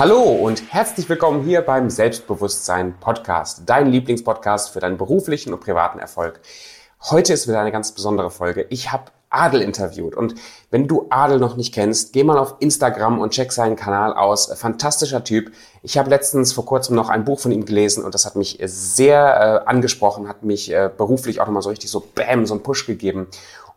Hallo und herzlich willkommen hier beim Selbstbewusstsein Podcast, dein Lieblingspodcast für deinen beruflichen und privaten Erfolg. Heute ist wieder eine ganz besondere Folge. Ich habe Adel interviewt. Und wenn du Adel noch nicht kennst, geh mal auf Instagram und check seinen Kanal aus. Fantastischer Typ. Ich habe letztens vor kurzem noch ein Buch von ihm gelesen und das hat mich sehr äh, angesprochen, hat mich äh, beruflich auch nochmal so richtig so Bam, so einen Push gegeben.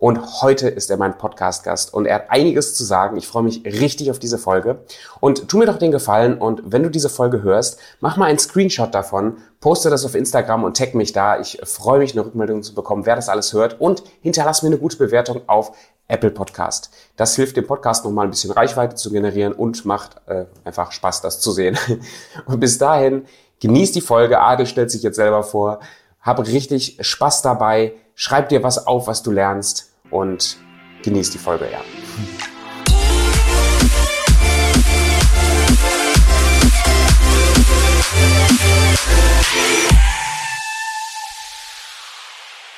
Und heute ist er mein Podcast-Gast und er hat einiges zu sagen. Ich freue mich richtig auf diese Folge. Und tu mir doch den Gefallen und wenn du diese Folge hörst, mach mal einen Screenshot davon, poste das auf Instagram und tag mich da. Ich freue mich, eine Rückmeldung zu bekommen, wer das alles hört und hinterlass mir eine gute Bewertung auf Apple Podcast. Das hilft dem Podcast nochmal ein bisschen Reichweite zu generieren und macht äh, einfach Spaß, das zu sehen. Und bis dahin, genieß die Folge. Adel stellt sich jetzt selber vor. Hab richtig Spaß dabei. Schreib dir was auf, was du lernst und genießt die Folge, ja.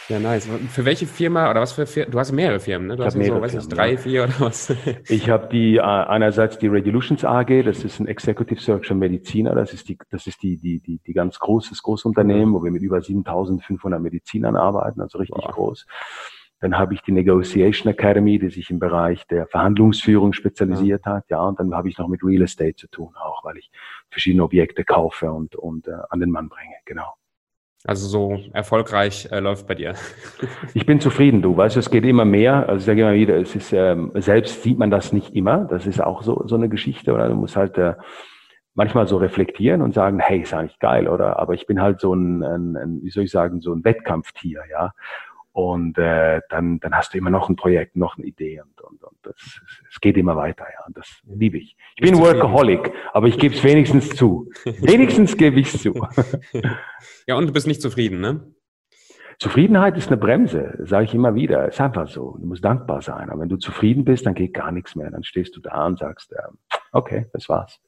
Ja, nice. Für welche Firma oder was für Firma? Du hast mehrere Firmen, ne? Du ich hast mehrere so, weiß Firmen, ich, drei, ja. vier oder was? Ich habe die äh, einerseits die Radiolutions AG, das ist ein Executive Search und Mediziner, das ist die das ist die die die die ganz großes Großunternehmen, wo wir mit über 7.500 Medizinern arbeiten, also richtig Wow. groß. Dann habe ich die Negotiation Academy, die sich im Bereich der Verhandlungsführung spezialisiert hat, ja, und dann habe ich noch mit Real Estate zu tun, auch weil ich verschiedene Objekte kaufe und und äh, an den Mann bringe, genau. Also so erfolgreich äh, läuft bei dir. Ich bin zufrieden, du. Weißt du, es geht immer mehr. Also ich sage immer wieder, es ist ähm, selbst sieht man das nicht immer. Das ist auch so so eine Geschichte, oder du musst halt äh, manchmal so reflektieren und sagen, hey, ist eigentlich geil, oder? Aber ich bin halt so ein, ein, ein wie soll ich sagen, so ein Wettkampftier, ja. Und äh, dann dann hast du immer noch ein Projekt, noch eine Idee und und, und das es geht immer weiter, ja. Und das liebe ich. Ich bin? Workaholic, aber ich gebe es wenigstens zu. Wenigstens gebe ich es zu. Ja, und du bist nicht zufrieden, ne? Zufriedenheit ist eine Bremse, sage ich immer wieder. Ist einfach so. Du musst dankbar sein. Aber wenn du zufrieden bist, dann geht gar nichts mehr. Dann stehst du da und sagst, ähm, okay, das war's.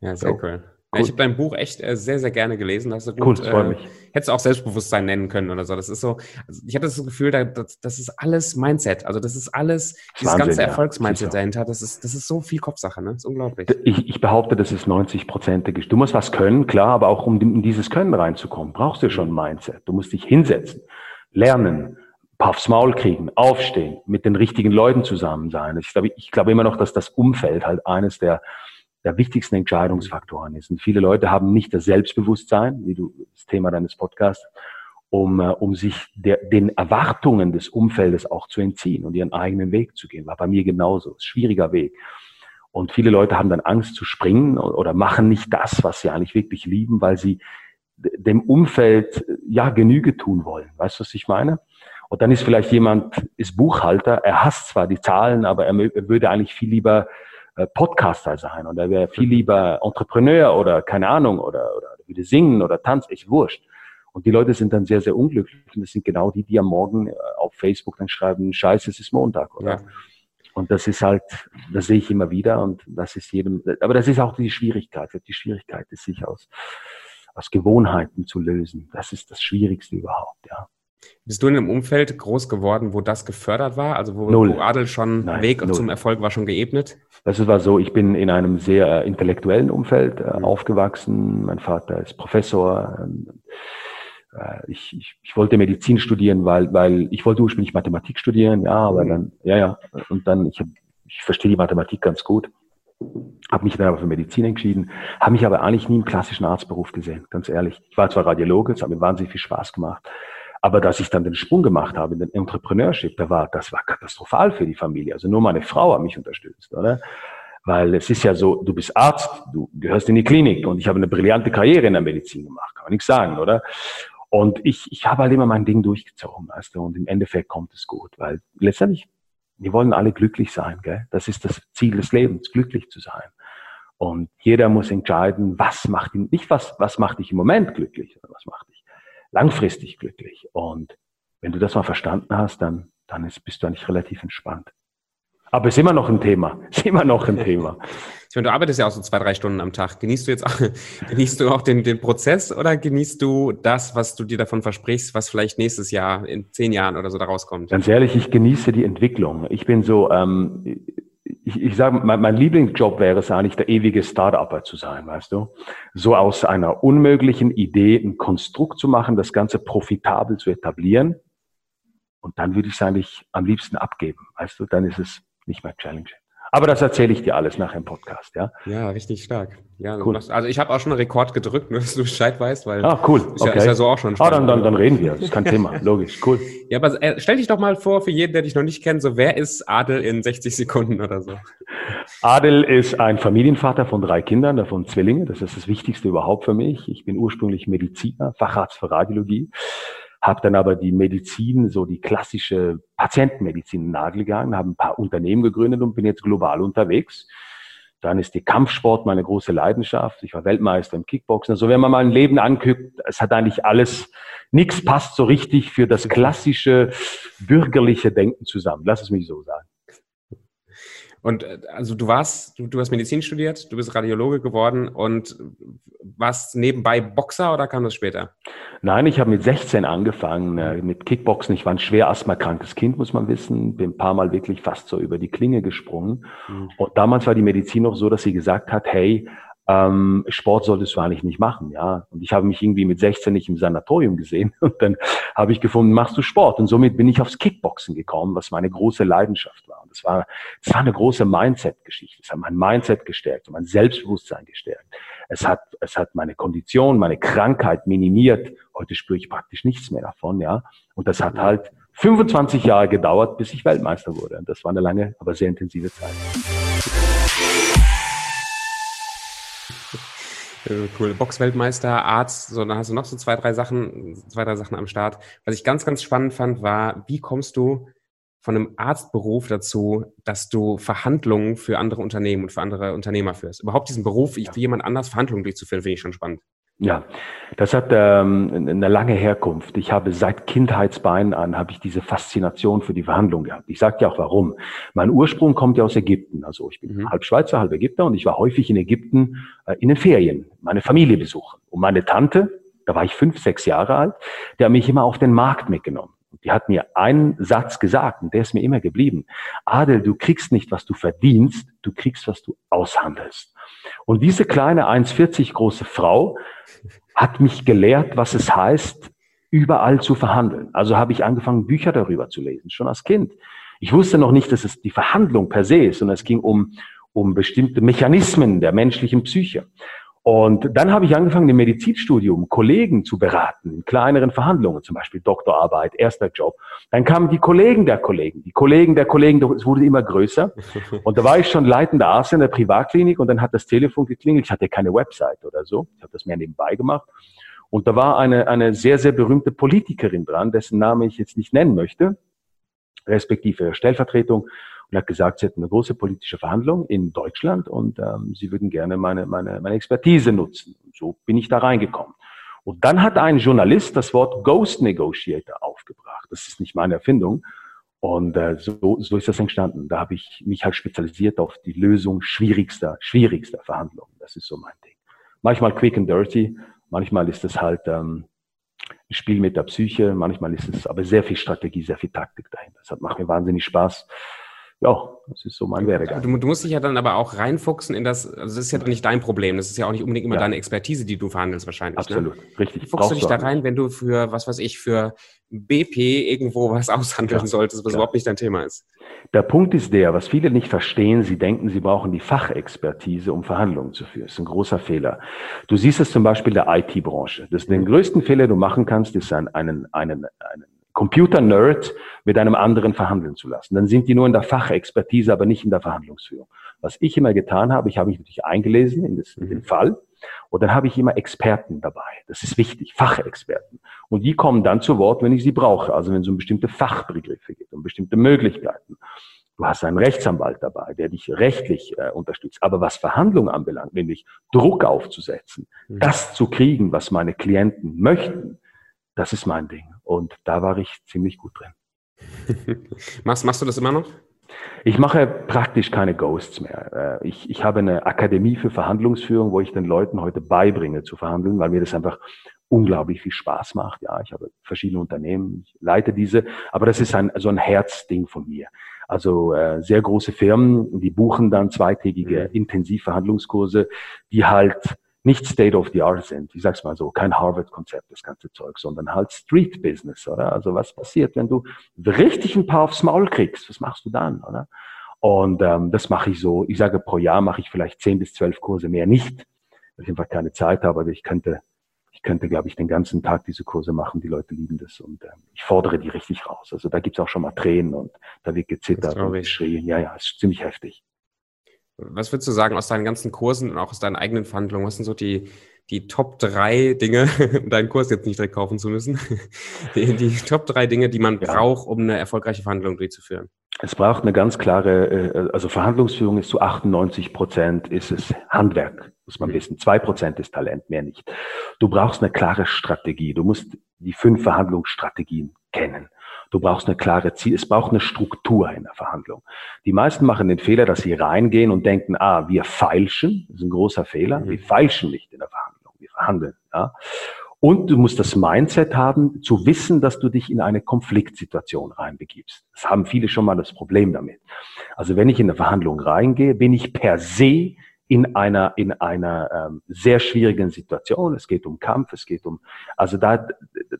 Ja, sehr So. cool. Cool. ich habe dein Buch echt äh, sehr, sehr gerne gelesen. Hast du Cool, gut, das freut äh, mich. hättest du auch Selbstbewusstsein nennen können oder so. Das ist so, also ich habe das Gefühl, da, das, das ist alles Mindset. Also das ist alles, dieses Wahnsinn, ganze ja. Erfolgsmindset dahinter. Das ist, das ist so viel Kopfsache, ne? Das ist unglaublich. Ich, ich behaupte, das ist 90 Prozent. Du musst was können, klar, aber auch um in dieses Können reinzukommen, brauchst du schon ein Mindset. Du musst dich hinsetzen, lernen, aufs Maul kriegen, aufstehen, mit den richtigen Leuten zusammen sein. Ich glaube, ich glaube immer noch, dass das Umfeld halt eines der, der wichtigsten Entscheidungsfaktoren ist. Und viele Leute haben nicht das Selbstbewusstsein, wie du das Thema deines Podcasts, um, äh, um sich der, den Erwartungen des Umfeldes auch zu entziehen und ihren eigenen Weg zu gehen. War bei mir genauso. Ist schwieriger Weg. Und viele Leute haben dann Angst zu springen oder machen nicht das, was sie eigentlich wirklich lieben, weil sie dem Umfeld ja Genüge tun wollen. Weißt du, was ich meine? Und dann ist vielleicht jemand, ist Buchhalter, er hasst zwar die Zahlen, aber er, er würde eigentlich viel lieber äh, Podcaster sein und er wäre viel lieber Entrepreneur oder keine Ahnung oder, oder würde singen oder tanzen, ist wurscht. Und die Leute sind dann sehr, sehr unglücklich. Und das sind genau die, die am Morgen äh, auf Facebook dann schreiben, scheiße, es ist Montag, oder? Ja. Und das ist halt, das sehe ich immer wieder und das ist jedem, aber das ist auch die Schwierigkeit. Die Schwierigkeit ist, sich aus, aus Gewohnheiten zu lösen. Das ist das Schwierigste überhaupt, ja. Bist du in einem Umfeld groß geworden, wo das gefördert war? Also wo, wo Adel schon Nein, Weg null. zum Erfolg war schon geebnet? Das war so, ich bin in einem sehr äh, intellektuellen Umfeld äh, Mhm. aufgewachsen. Mein Vater ist Professor. Ähm, äh, ich, ich, ich wollte Medizin studieren, weil, weil ich wollte ursprünglich Mathematik studieren, ja, aber Mhm. dann, ja, ja. Und dann, ich, hab, ich verstehe die Mathematik ganz gut. Habe mich dann aber für Medizin entschieden, habe mich aber eigentlich nie im klassischen Arztberuf gesehen, ganz ehrlich. Ich war zwar Radiologe, es hat mir wahnsinnig viel Spaß gemacht, aber dass ich dann den Sprung gemacht habe in den Entrepreneurship, da war, das war katastrophal für die Familie. Also nur meine Frau hat mich unterstützt, oder? Weil es ist ja so, du bist Arzt, du gehörst in die Klinik und ich habe eine brillante Karriere in der Medizin gemacht, kann man nichts sagen, oder? Und ich, ich habe halt immer mein Ding durchgezogen, weißt du, und im Endeffekt kommt es gut, weil letztendlich, wir wollen alle glücklich sein, gell? Das ist das Ziel des Lebens, glücklich zu sein. Und jeder muss entscheiden, was macht ihn, nicht was, was macht dich im Moment glücklich, sondern was macht dich langfristig glücklich. Und wenn du das mal verstanden hast, dann, dann ist, bist du eigentlich relativ entspannt. Aber es ist immer noch ein Thema. Es ist immer noch ein Thema. Ich meine, du arbeitest ja auch so zwei, drei Stunden am Tag. Genießt du jetzt auch, genießt du auch den, den Prozess oder genießt du das, was du dir davon versprichst, was vielleicht nächstes Jahr, in zehn Jahren oder so da rauskommt? Ganz ehrlich, ich genieße die Entwicklung. Ich bin so, ähm, ich, ich sage, mein, mein Lieblingsjob wäre es eigentlich, der ewige Start-Upper zu sein, weißt du? So aus einer unmöglichen Idee ein Konstrukt zu machen, das Ganze profitabel zu etablieren. Und dann würde ich es eigentlich am liebsten abgeben, weißt du? Dann ist es nicht mehr challenging. Aber das erzähle ich dir alles nachher im Podcast, ja? Ja, richtig stark. Ja, cool. Machst, also ich habe auch schon einen Rekord gedrückt, nur dass du Bescheid weißt, weil ah, cool. ist, ja, ist ja so auch schon spannend. Ah, dann, dann, dann reden wir. Das ist kein Thema. Logisch, cool. Ja, aber äh, stell dich doch mal vor, für jeden, der dich noch nicht kennt, so wer ist Adel in 60 Sekunden oder so? Adel ist ein Familienvater von drei Kindern, davon Zwillinge. Das ist das Wichtigste überhaupt für mich. Ich bin ursprünglich Mediziner, Facharzt für Radiologie habe dann aber die Medizin, so die klassische Patientenmedizin in den Nagel gegangen, habe ein paar Unternehmen gegründet und bin jetzt global unterwegs. Dann ist die Kampfsport meine große Leidenschaft. Ich war Weltmeister im Kickboxen. Also wenn man mal ein Leben anguckt, es hat eigentlich alles, nichts passt so richtig für das klassische bürgerliche Denken zusammen. Lass es mich so sagen. Und äh, also du warst, du, du, hast Medizin studiert, du bist Radiologe geworden und warst nebenbei Boxer oder kam das später? Nein, ich habe mit 16 angefangen äh, mit Kickboxen. Ich war ein schwer asthmakrankes Kind, muss man wissen. Bin ein paar Mal wirklich fast so über die Klinge gesprungen. Mhm. Und damals war die Medizin noch so, dass sie gesagt hat, hey, ähm, Sport solltest du eigentlich nicht machen, ja. Und ich habe mich irgendwie mit 16 nicht im Sanatorium gesehen und dann habe ich gefunden, machst du Sport? Und somit bin ich aufs Kickboxen gekommen, was meine große Leidenschaft war. Das war, das war eine große Mindset-Geschichte. Es hat mein Mindset gestärkt mein Selbstbewusstsein gestärkt. Es hat, es hat meine Kondition, meine Krankheit minimiert. Heute spüre ich praktisch nichts mehr davon, ja. Und das hat halt 25 Jahre gedauert, bis ich Weltmeister wurde. Und das war eine lange, aber sehr intensive Zeit. Cool. Boxweltmeister, Arzt, so, dann hast du noch so zwei, drei Sachen, zwei, drei Sachen am Start. Was ich ganz, ganz spannend fand, war, wie kommst du von einem Arztberuf dazu, dass du Verhandlungen für andere Unternehmen und für andere Unternehmer führst? Überhaupt diesen Beruf, für jemand anders Verhandlungen durchzuführen, finde ich schon spannend. Ja, das hat ähm, eine lange Herkunft. Ich habe seit Kindheitsbeinen an habe ich diese Faszination für die Verhandlung gehabt. Ich sage dir auch warum. Mein Ursprung kommt ja aus Ägypten. Also ich bin mhm. halb Schweizer, halb Ägypter und ich war häufig in Ägypten äh, in den Ferien, meine Familie besuchen. Und meine Tante, da war ich fünf, sechs Jahre alt, die hat mich immer auf den Markt mitgenommen. Die hat mir einen Satz gesagt und der ist mir immer geblieben. Adel, du kriegst nicht, was du verdienst, du kriegst, was du aushandelst. Und diese kleine 1,40 große Frau hat mich gelehrt, was es heißt, überall zu verhandeln. Also habe ich angefangen, Bücher darüber zu lesen, schon als Kind. Ich wusste noch nicht, dass es die Verhandlung per se ist, sondern es ging um, um bestimmte Mechanismen der menschlichen Psyche. Und dann habe ich angefangen, im Medizinstudium Kollegen zu beraten, in kleineren Verhandlungen, zum Beispiel Doktorarbeit, erster Job. Dann kamen die Kollegen der Kollegen, die Kollegen der Kollegen, es wurde immer größer. Und da war ich schon leitender Arzt in der Privatklinik und dann hat das Telefon geklingelt. Ich hatte keine Website oder so. Ich habe das mehr nebenbei gemacht. Und da war eine, eine sehr, sehr berühmte Politikerin dran, dessen Name ich jetzt nicht nennen möchte, respektive Stellvertretung und hat gesagt, sie hätten eine große politische Verhandlung in Deutschland und ähm, sie würden gerne meine, meine, meine Expertise nutzen. Und so bin ich da reingekommen. Und dann hat ein Journalist das Wort Ghost Negotiator aufgebracht. Das ist nicht meine Erfindung. Und äh, so, so ist das entstanden. Da habe ich mich halt spezialisiert auf die Lösung schwierigster, schwierigster Verhandlungen. Das ist so mein Ding. Manchmal quick and dirty, manchmal ist es halt ähm, ein Spiel mit der Psyche, manchmal ist es aber sehr viel Strategie, sehr viel Taktik dahinter. Das macht mir wahnsinnig Spaß ja, das ist so mein Werdegang. Du, du, musst dich ja dann aber auch reinfuchsen in das, also das ist ja nicht dein Problem, das ist ja auch nicht unbedingt immer ja. deine Expertise, die du verhandelst wahrscheinlich. Ne? Absolut, ne? richtig. Wie fuchst du dich da rein, wenn du für, was weiß ich, für BP irgendwo was aushandeln ja, solltest, was klar. überhaupt nicht dein Thema ist? Der Punkt ist der, was viele nicht verstehen, sie denken, sie brauchen die Fachexpertise, um Verhandlungen zu führen. Das ist ein großer Fehler. Du siehst es zum Beispiel in der IT-Branche. Das den größten Fehler, den du machen kannst, ist einen, einen, einen, einen Computer-Nerd mit einem anderen verhandeln zu lassen. Dann sind die nur in der Fachexpertise, aber nicht in der Verhandlungsführung. Was ich immer getan habe, ich habe mich natürlich eingelesen in, das, in den Fall und dann habe ich immer Experten dabei. Das ist wichtig, Fachexperten. Und die kommen dann zu Wort, wenn ich sie brauche. Also wenn es um bestimmte Fachbegriffe geht, um bestimmte Möglichkeiten. Du hast einen Rechtsanwalt dabei, der dich rechtlich äh, unterstützt. Aber was Verhandlungen anbelangt, nämlich Druck aufzusetzen, mhm. das zu kriegen, was meine Klienten möchten, das ist mein Ding. Und da war ich ziemlich gut drin. machst, machst du das immer noch? Ich mache praktisch keine Ghosts mehr. Äh, ich, ich habe eine Akademie für Verhandlungsführung, wo ich den Leuten heute beibringe zu verhandeln, weil mir das einfach unglaublich viel Spaß macht. Ja, ich habe verschiedene Unternehmen, ich leite diese, aber das ist ein, so ein Herzding von mir. Also äh, sehr große Firmen, die buchen dann zweitägige mhm. Intensivverhandlungskurse, die halt nicht State of the Art sind. Ich sag's mal so, kein Harvard-Konzept, das ganze Zeug, sondern halt Street Business, oder? Also was passiert, wenn du richtig ein paar aufs Maul kriegst? Was machst du dann, oder? Und ähm, das mache ich so. Ich sage, pro Jahr mache ich vielleicht zehn bis zwölf Kurse mehr nicht, weil ich einfach keine Zeit habe. Aber ich könnte, ich könnte, glaube ich, den ganzen Tag diese Kurse machen. Die Leute lieben das und ähm, ich fordere die richtig raus. Also da gibt's auch schon mal Tränen und da wird gezittert und geschrien. Ja, ja, ist ziemlich heftig. Was würdest du sagen aus deinen ganzen Kursen und auch aus deinen eigenen Verhandlungen? Was sind so die, die Top drei Dinge, um deinen Kurs jetzt nicht direkt kaufen zu müssen, die, die Top drei Dinge, die man ja. braucht, um eine erfolgreiche Verhandlung durchzuführen? Es braucht eine ganz klare, äh, also Verhandlungsführung ist zu 98 Prozent ist es Handwerk, muss man mhm. wissen. Zwei Prozent ist Talent, mehr nicht. Du brauchst eine klare Strategie. Du musst die fünf Verhandlungsstrategien kennen. Du brauchst eine klare Ziel, es braucht eine Struktur in der Verhandlung. Die meisten machen den Fehler, dass sie reingehen und denken, ah, wir feilschen, das ist ein großer Fehler, mhm. wir feilschen nicht in der Verhandlung, wir verhandeln. Ja? Und du musst das Mindset haben, zu wissen, dass du dich in eine Konfliktsituation reinbegibst. Das haben viele schon mal das Problem damit. Also wenn ich in eine Verhandlung reingehe, bin ich per se in einer, in einer ähm, sehr schwierigen Situation. Es geht um Kampf, es geht um, also da,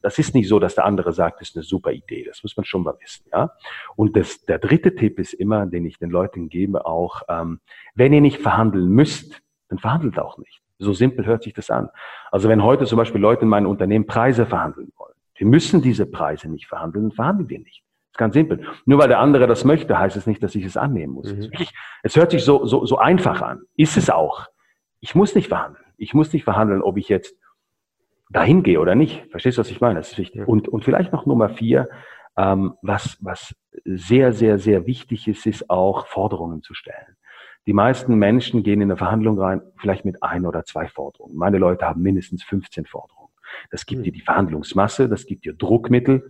das ist nicht so, dass der andere sagt, das ist eine super Idee. Das muss man schon mal wissen, ja. Und das, der dritte Tipp ist immer, den ich den Leuten gebe, auch, ähm, wenn ihr nicht verhandeln müsst, dann verhandelt auch nicht. So simpel hört sich das an. Also wenn heute zum Beispiel Leute in meinem Unternehmen Preise verhandeln wollen, wir müssen diese Preise nicht verhandeln, verhandeln wir nicht ist ganz simpel. Nur weil der andere das möchte, heißt es nicht, dass ich es annehmen muss. Mhm. Es, es hört sich so, so, so einfach an. Ist es auch. Ich muss nicht verhandeln. Ich muss nicht verhandeln, ob ich jetzt dahin gehe oder nicht. Verstehst du, was ich meine? Das ist wichtig. Ja. Und, und vielleicht noch Nummer vier, ähm, was, was sehr, sehr, sehr wichtig ist, ist auch Forderungen zu stellen. Die meisten Menschen gehen in eine Verhandlung rein, vielleicht mit ein oder zwei Forderungen. Meine Leute haben mindestens 15 Forderungen. Das gibt mhm. dir die Verhandlungsmasse, das gibt dir Druckmittel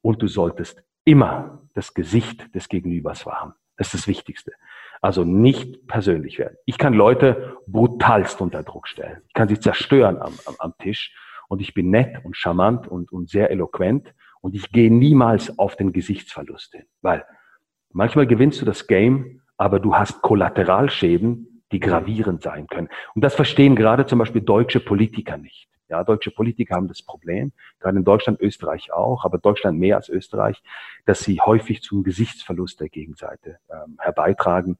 und du solltest immer das Gesicht des Gegenübers wahren. Das ist das Wichtigste. Also nicht persönlich werden. Ich kann Leute brutalst unter Druck stellen. Ich kann sie zerstören am, am, am Tisch. Und ich bin nett und charmant und, und sehr eloquent. Und ich gehe niemals auf den Gesichtsverlust hin. Weil manchmal gewinnst du das Game, aber du hast Kollateralschäden, die gravierend sein können. Und das verstehen gerade zum Beispiel deutsche Politiker nicht. Ja, deutsche Politiker haben das Problem, gerade in Deutschland, Österreich auch, aber Deutschland mehr als Österreich, dass sie häufig zum Gesichtsverlust der Gegenseite ähm, herbeitragen.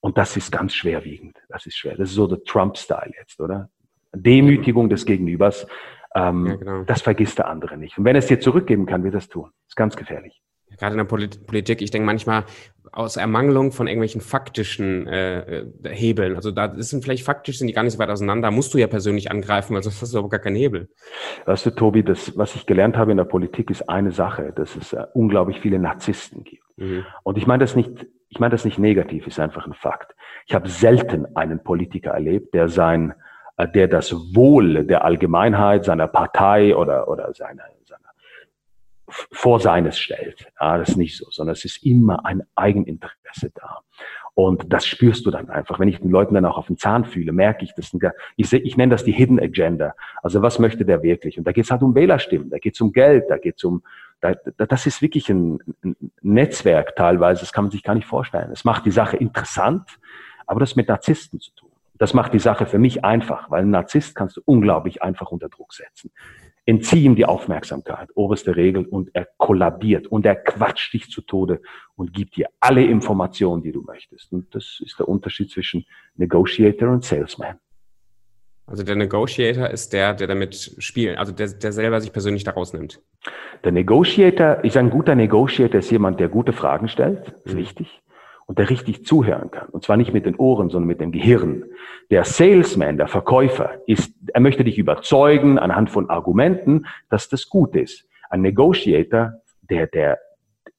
Und das ist ganz schwerwiegend. Das ist schwer. Das ist so der Trump-Style jetzt, oder? Demütigung des Gegenübers. Ähm, ja, genau. Das vergisst der andere nicht. Und wenn er es dir zurückgeben kann, wird er es tun. Das ist ganz gefährlich gerade in der Politik, ich denke manchmal aus Ermangelung von irgendwelchen faktischen äh, äh, Hebeln. Also da sind vielleicht faktisch sind die gar nicht so weit auseinander. Musst du ja persönlich angreifen, weil sonst hast du aber gar keinen Hebel. Weißt du, Tobi, das, was ich gelernt habe in der Politik, ist eine Sache, dass es äh, unglaublich viele Narzissten gibt. Mhm. Und ich meine das nicht, ich meine das nicht negativ, ist einfach ein Fakt. Ich habe selten einen Politiker erlebt, der sein, äh, der das Wohl der Allgemeinheit, seiner Partei oder, oder seiner vor seines stellt. Ja, das ist nicht so, sondern es ist immer ein Eigeninteresse da. Und das spürst du dann einfach. Wenn ich den Leuten dann auch auf den Zahn fühle, merke ich das. Ich, ich nenne das die Hidden Agenda. Also was möchte der wirklich? Und da geht es halt um Wählerstimmen, da geht es um Geld, da geht es um, da, das ist wirklich ein, ein Netzwerk teilweise, das kann man sich gar nicht vorstellen. Es macht die Sache interessant, aber das mit Narzissten zu tun. Das macht die Sache für mich einfach, weil ein Narzisst kannst du unglaublich einfach unter Druck setzen entzieh ihm die Aufmerksamkeit, oberste Regel, und er kollabiert und er quatscht dich zu Tode und gibt dir alle Informationen, die du möchtest. Und das ist der Unterschied zwischen Negotiator und Salesman. Also der Negotiator ist der, der damit spielt, also der, der selber sich persönlich da rausnimmt. Der Negotiator, ich sage, ein guter Negotiator ist jemand, der gute Fragen stellt, ist mhm. wichtig und der richtig zuhören kann. Und zwar nicht mit den Ohren, sondern mit dem Gehirn. Der Salesman, der Verkäufer, ist, er möchte dich überzeugen anhand von Argumenten, dass das gut ist. Ein Negotiator, der, der,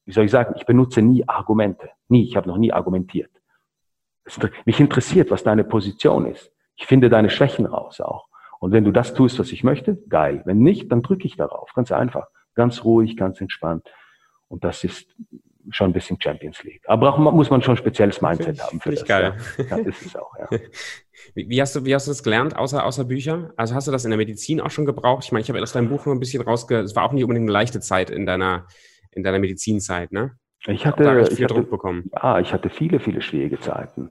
wie soll ich sagen, ich benutze nie Argumente. Nie, ich habe noch nie argumentiert. Mich interessiert, was deine Position ist. Ich finde deine Schwächen raus auch. Und wenn du das tust, was ich möchte, geil. Wenn nicht, dann drücke ich darauf. Ganz einfach. Ganz ruhig, ganz entspannt. Und das ist schon ein bisschen Champions League. Aber auch, muss man schon ein spezielles Mindset ich, haben für das. Geil. Ja. ja, ist es auch, ja. Wie, wie, hast du, wie hast du das gelernt, außer, außer Bücher? Also hast du das in der Medizin auch schon gebraucht? Ich meine, ich habe aus deinem Buch nur ein bisschen rausge... Es war auch nicht unbedingt eine leichte Zeit in deiner, in deiner Medizinzeit, ne? Ich hatte, ich hatte, Druck bekommen. Ja, ich hatte viele, viele schwierige Zeiten.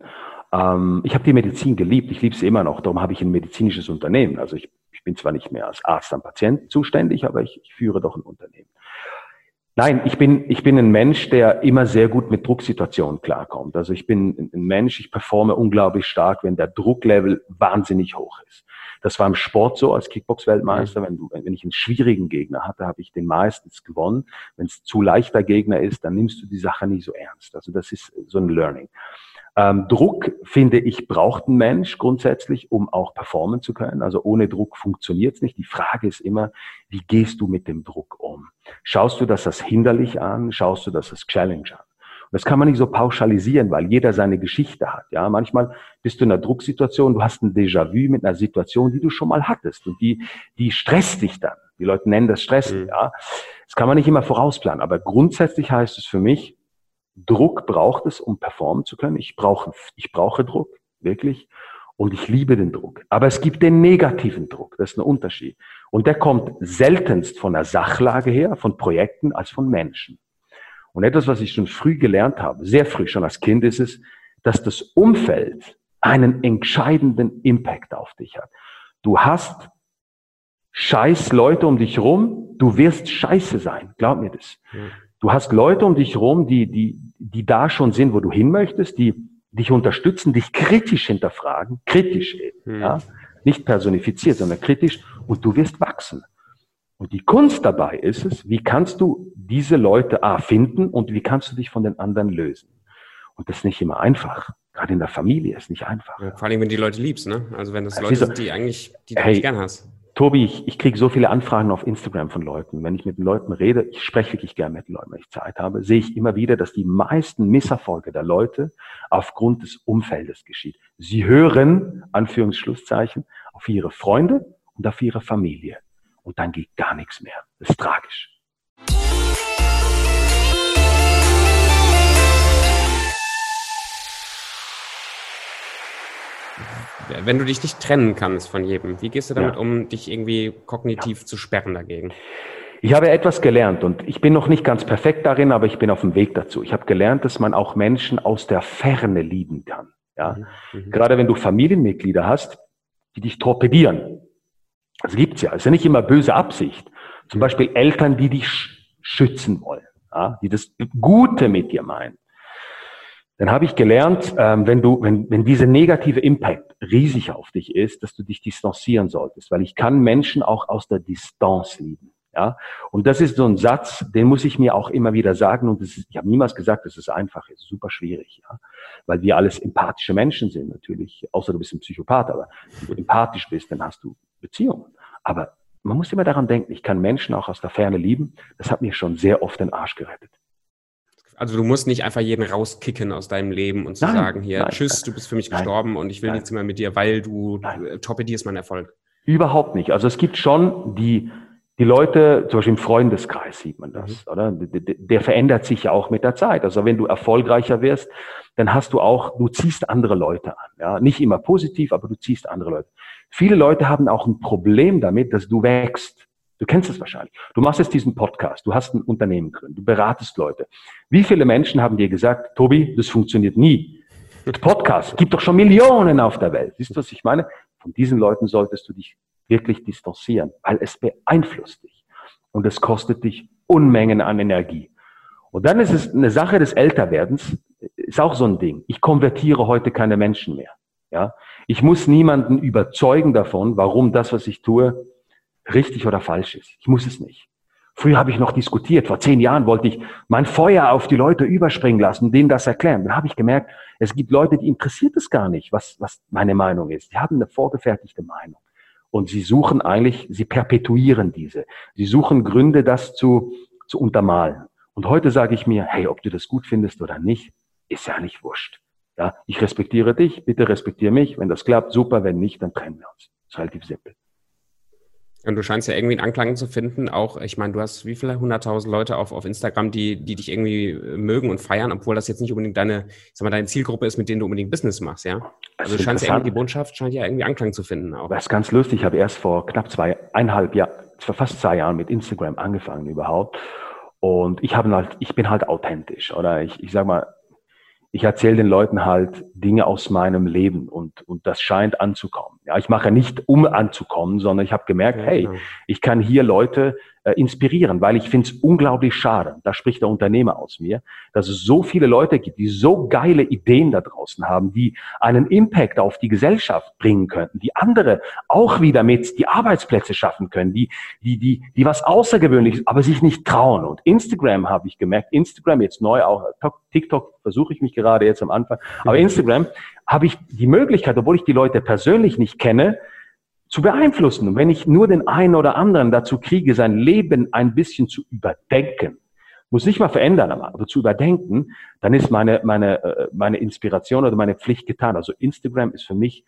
Ähm, ich habe die Medizin geliebt. Ich liebe sie immer noch. Darum habe ich ein medizinisches Unternehmen. Also ich, ich bin zwar nicht mehr als Arzt am Patient zuständig, aber ich, ich führe doch ein Unternehmen. Nein, ich bin, ich bin ein Mensch, der immer sehr gut mit Drucksituationen klarkommt. Also ich bin ein Mensch, ich performe unglaublich stark, wenn der Drucklevel wahnsinnig hoch ist. Das war im Sport so als Kickbox-Weltmeister. Wenn, du, wenn ich einen schwierigen Gegner hatte, habe ich den meistens gewonnen. Wenn es zu leichter Gegner ist, dann nimmst du die Sache nicht so ernst. Also das ist so ein Learning. Ähm, Druck, finde ich, braucht ein Mensch grundsätzlich, um auch performen zu können. Also ohne Druck funktioniert es nicht. Die Frage ist immer, wie gehst du mit dem Druck um? Schaust du das als hinderlich an? Schaust du das als Challenge an? Und das kann man nicht so pauschalisieren, weil jeder seine Geschichte hat. Ja, manchmal bist du in einer Drucksituation, du hast ein Déjà-vu mit einer Situation, die du schon mal hattest und die, die stresst dich dann. Die Leute nennen das Stressen. Mhm. Ja, das kann man nicht immer vorausplanen. Aber grundsätzlich heißt es für mich, Druck braucht es, um performen zu können. Ich brauche, ich brauche Druck, wirklich. Und ich liebe den Druck. Aber es gibt den negativen Druck. Das ist ein Unterschied. Und der kommt seltenst von der Sachlage her, von Projekten, als von Menschen. Und etwas, was ich schon früh gelernt habe, sehr früh schon als Kind, ist es, dass das Umfeld einen entscheidenden Impact auf dich hat. Du hast scheiß Leute um dich rum, du wirst scheiße sein. Glaub mir das. Du hast Leute um dich rum, die, die, die da schon sind, wo du hin möchtest, die dich unterstützen, dich kritisch hinterfragen, kritisch eben, mhm. ja, nicht personifiziert, sondern kritisch, und du wirst wachsen. Und die Kunst dabei ist es, wie kannst du diese Leute A finden und wie kannst du dich von den anderen lösen? Und das ist nicht immer einfach. Gerade in der Familie ist nicht einfach. Ja, vor allem, wenn du die Leute liebst, ne? Also wenn das Leute sind, die eigentlich, die du hey, nicht gern hast. Tobi, ich, ich kriege so viele Anfragen auf Instagram von Leuten. Wenn ich mit Leuten rede, ich spreche wirklich gerne mit Leuten, wenn ich Zeit habe, sehe ich immer wieder, dass die meisten Misserfolge der Leute aufgrund des Umfeldes geschieht. Sie hören, Anführungsschlusszeichen, auf ihre Freunde und auf ihre Familie. Und dann geht gar nichts mehr. Das ist tragisch. Wenn du dich nicht trennen kannst von jedem, wie gehst du damit ja. um, dich irgendwie kognitiv ja. zu sperren dagegen? Ich habe etwas gelernt und ich bin noch nicht ganz perfekt darin, aber ich bin auf dem Weg dazu. Ich habe gelernt, dass man auch Menschen aus der Ferne lieben kann. Ja? Mhm. mhm. Gerade wenn du Familienmitglieder hast, die dich torpedieren. Das gibt's ja. Es ist ja nicht immer böse Absicht. Zum Beispiel Eltern, die dich schützen wollen, ja? die das Gute mit dir meinen dann habe ich gelernt, ähm, wenn du, wenn, wenn diese negative Impact riesig auf dich ist, dass du dich distanzieren solltest, weil ich kann Menschen auch aus der Distanz lieben. Ja, und das ist so ein Satz, den muss ich mir auch immer wieder sagen. Und ist, ich habe niemals gesagt, dass es einfach ist, super schwierig, ja, weil wir alles empathische Menschen sind natürlich, außer du bist ein Psychopath, aber wenn du empathisch bist, dann hast du Beziehungen. Aber man muss immer daran denken, ich kann Menschen auch aus der Ferne lieben. Das hat mir schon sehr oft den Arsch gerettet. Also du musst nicht einfach jeden rauskicken aus deinem Leben und zu nein, sagen, hier, nein, tschüss, du bist für mich nein, gestorben und ich will nichts mehr mit dir, weil du äh, torpedierst meinen Erfolg. Überhaupt nicht. Also es gibt schon die, die Leute, zum Beispiel im Freundeskreis sieht man das, mhm. oder? Der, der verändert sich ja auch mit der Zeit. Also wenn du erfolgreicher wirst, dann hast du auch, du ziehst andere Leute an. Ja? Nicht immer positiv, aber du ziehst andere Leute. Viele Leute haben auch ein Problem damit, dass du wächst. Du kennst es wahrscheinlich. Du machst jetzt diesen Podcast, du hast ein Unternehmen gegründet, du beratest Leute. Wie viele Menschen haben dir gesagt, Tobi, das funktioniert nie? Podcast gibt doch schon Millionen auf der Welt. Siehst du, was ich meine? Von diesen Leuten solltest du dich wirklich distanzieren, weil es beeinflusst dich. Und es kostet dich Unmengen an Energie. Und dann ist es eine Sache des Älterwerdens, ist auch so ein Ding. Ich konvertiere heute keine Menschen mehr. Ja, ich muss niemanden überzeugen davon, warum das, was ich tue, richtig oder falsch ist. Ich muss es nicht. Früher habe ich noch diskutiert. Vor zehn Jahren wollte ich mein Feuer auf die Leute überspringen lassen, denen das erklären. Dann habe ich gemerkt, es gibt Leute, die interessiert es gar nicht, was, was meine Meinung ist. Die haben eine vorgefertigte Meinung. Und sie suchen eigentlich, sie perpetuieren diese. Sie suchen Gründe, das zu, zu untermalen. Und heute sage ich mir, hey, ob du das gut findest oder nicht, ist ja nicht wurscht. Ja, ich respektiere dich, bitte respektiere mich. Wenn das klappt, super. Wenn nicht, dann trennen wir uns. Das ist relativ simpel. Und du scheinst ja irgendwie einen Anklang zu finden. Auch, ich meine, du hast wie viele hunderttausend Leute auf, auf Instagram, die, die dich irgendwie äh, mögen und feiern, obwohl das jetzt nicht unbedingt deine, sag mal, deine Zielgruppe ist, mit denen du unbedingt Business machst, ja? Also du scheinst ja irgendwie, die Botschaft scheint ja irgendwie Anklang zu finden. Auch. Das ist ganz lustig. Ich habe erst vor knapp zwei, eineinhalb Jahren, fast zwei Jahren mit Instagram angefangen überhaupt. Und ich habe halt, ich bin halt authentisch, oder ich, ich sag mal, ich erzähle den Leuten halt Dinge aus meinem Leben und, und das scheint anzukommen. Ja, ich mache nicht, um anzukommen, sondern ich habe gemerkt, hey, ich kann hier Leute äh, inspirieren, weil ich finde es unglaublich schade, da spricht der Unternehmer aus mir, dass es so viele Leute gibt, die so geile Ideen da draußen haben, die einen Impact auf die Gesellschaft bringen könnten, die andere auch wieder mit die Arbeitsplätze schaffen können, die, die, die, die was Außergewöhnliches, aber sich nicht trauen. Und Instagram habe ich gemerkt, Instagram jetzt neu auch, TikTok versuche ich mich gerade jetzt am Anfang, aber Instagram habe ich die Möglichkeit, obwohl ich die Leute persönlich nicht kenne, zu beeinflussen. Und wenn ich nur den einen oder anderen dazu kriege, sein Leben ein bisschen zu überdenken, muss nicht mal verändern, aber zu überdenken, dann ist meine, meine, äh, meine Inspiration oder meine Pflicht getan. Also Instagram ist für mich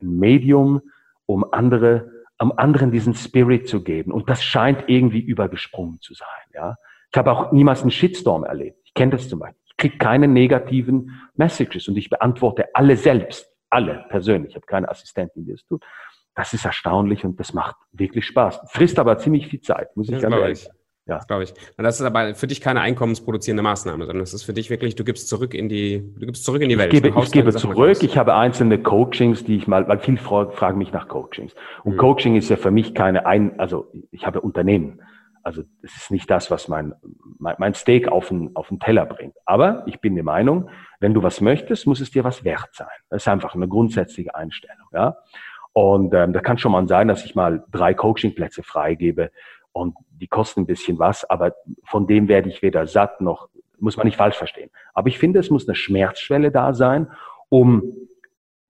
ein Medium, um andere, um anderen diesen Spirit zu geben. Und das scheint irgendwie übergesprungen zu sein. Ja, ich habe auch niemals einen Shitstorm erlebt. Ich kenne das zum Beispiel. Ich kriege keine negativen Messages und ich beantworte alle selbst, alle persönlich. Ich habe keine Assistentin, die das tut. Das ist erstaunlich und das macht wirklich Spaß. Frisst aber ziemlich viel Zeit, muss ich das ganz ehrlich sagen. Ja. Das glaube ich. Und das ist aber für dich keine einkommensproduzierende Maßnahme, sondern das ist für dich wirklich, du gibst zurück in die, du gibst zurück in die Welt. Ich gebe, ich gebe zurück. Ich habe einzelne Coachings, die ich mal, weil viele fragen mich nach Coachings. Und mhm. Coaching ist ja für mich keine ein, also ich habe Unternehmen. Also es ist nicht das, was mein, mein, mein Steak auf den, auf den Teller bringt. Aber ich bin der Meinung, wenn du was möchtest, muss es dir was wert sein. Das ist einfach eine grundsätzliche Einstellung. Ja. Und ähm, da kann schon mal sein, dass ich mal drei Coachingplätze freigebe und die kosten ein bisschen was, aber von dem werde ich weder satt noch, muss man nicht falsch verstehen. Aber ich finde, es muss eine Schmerzschwelle da sein, um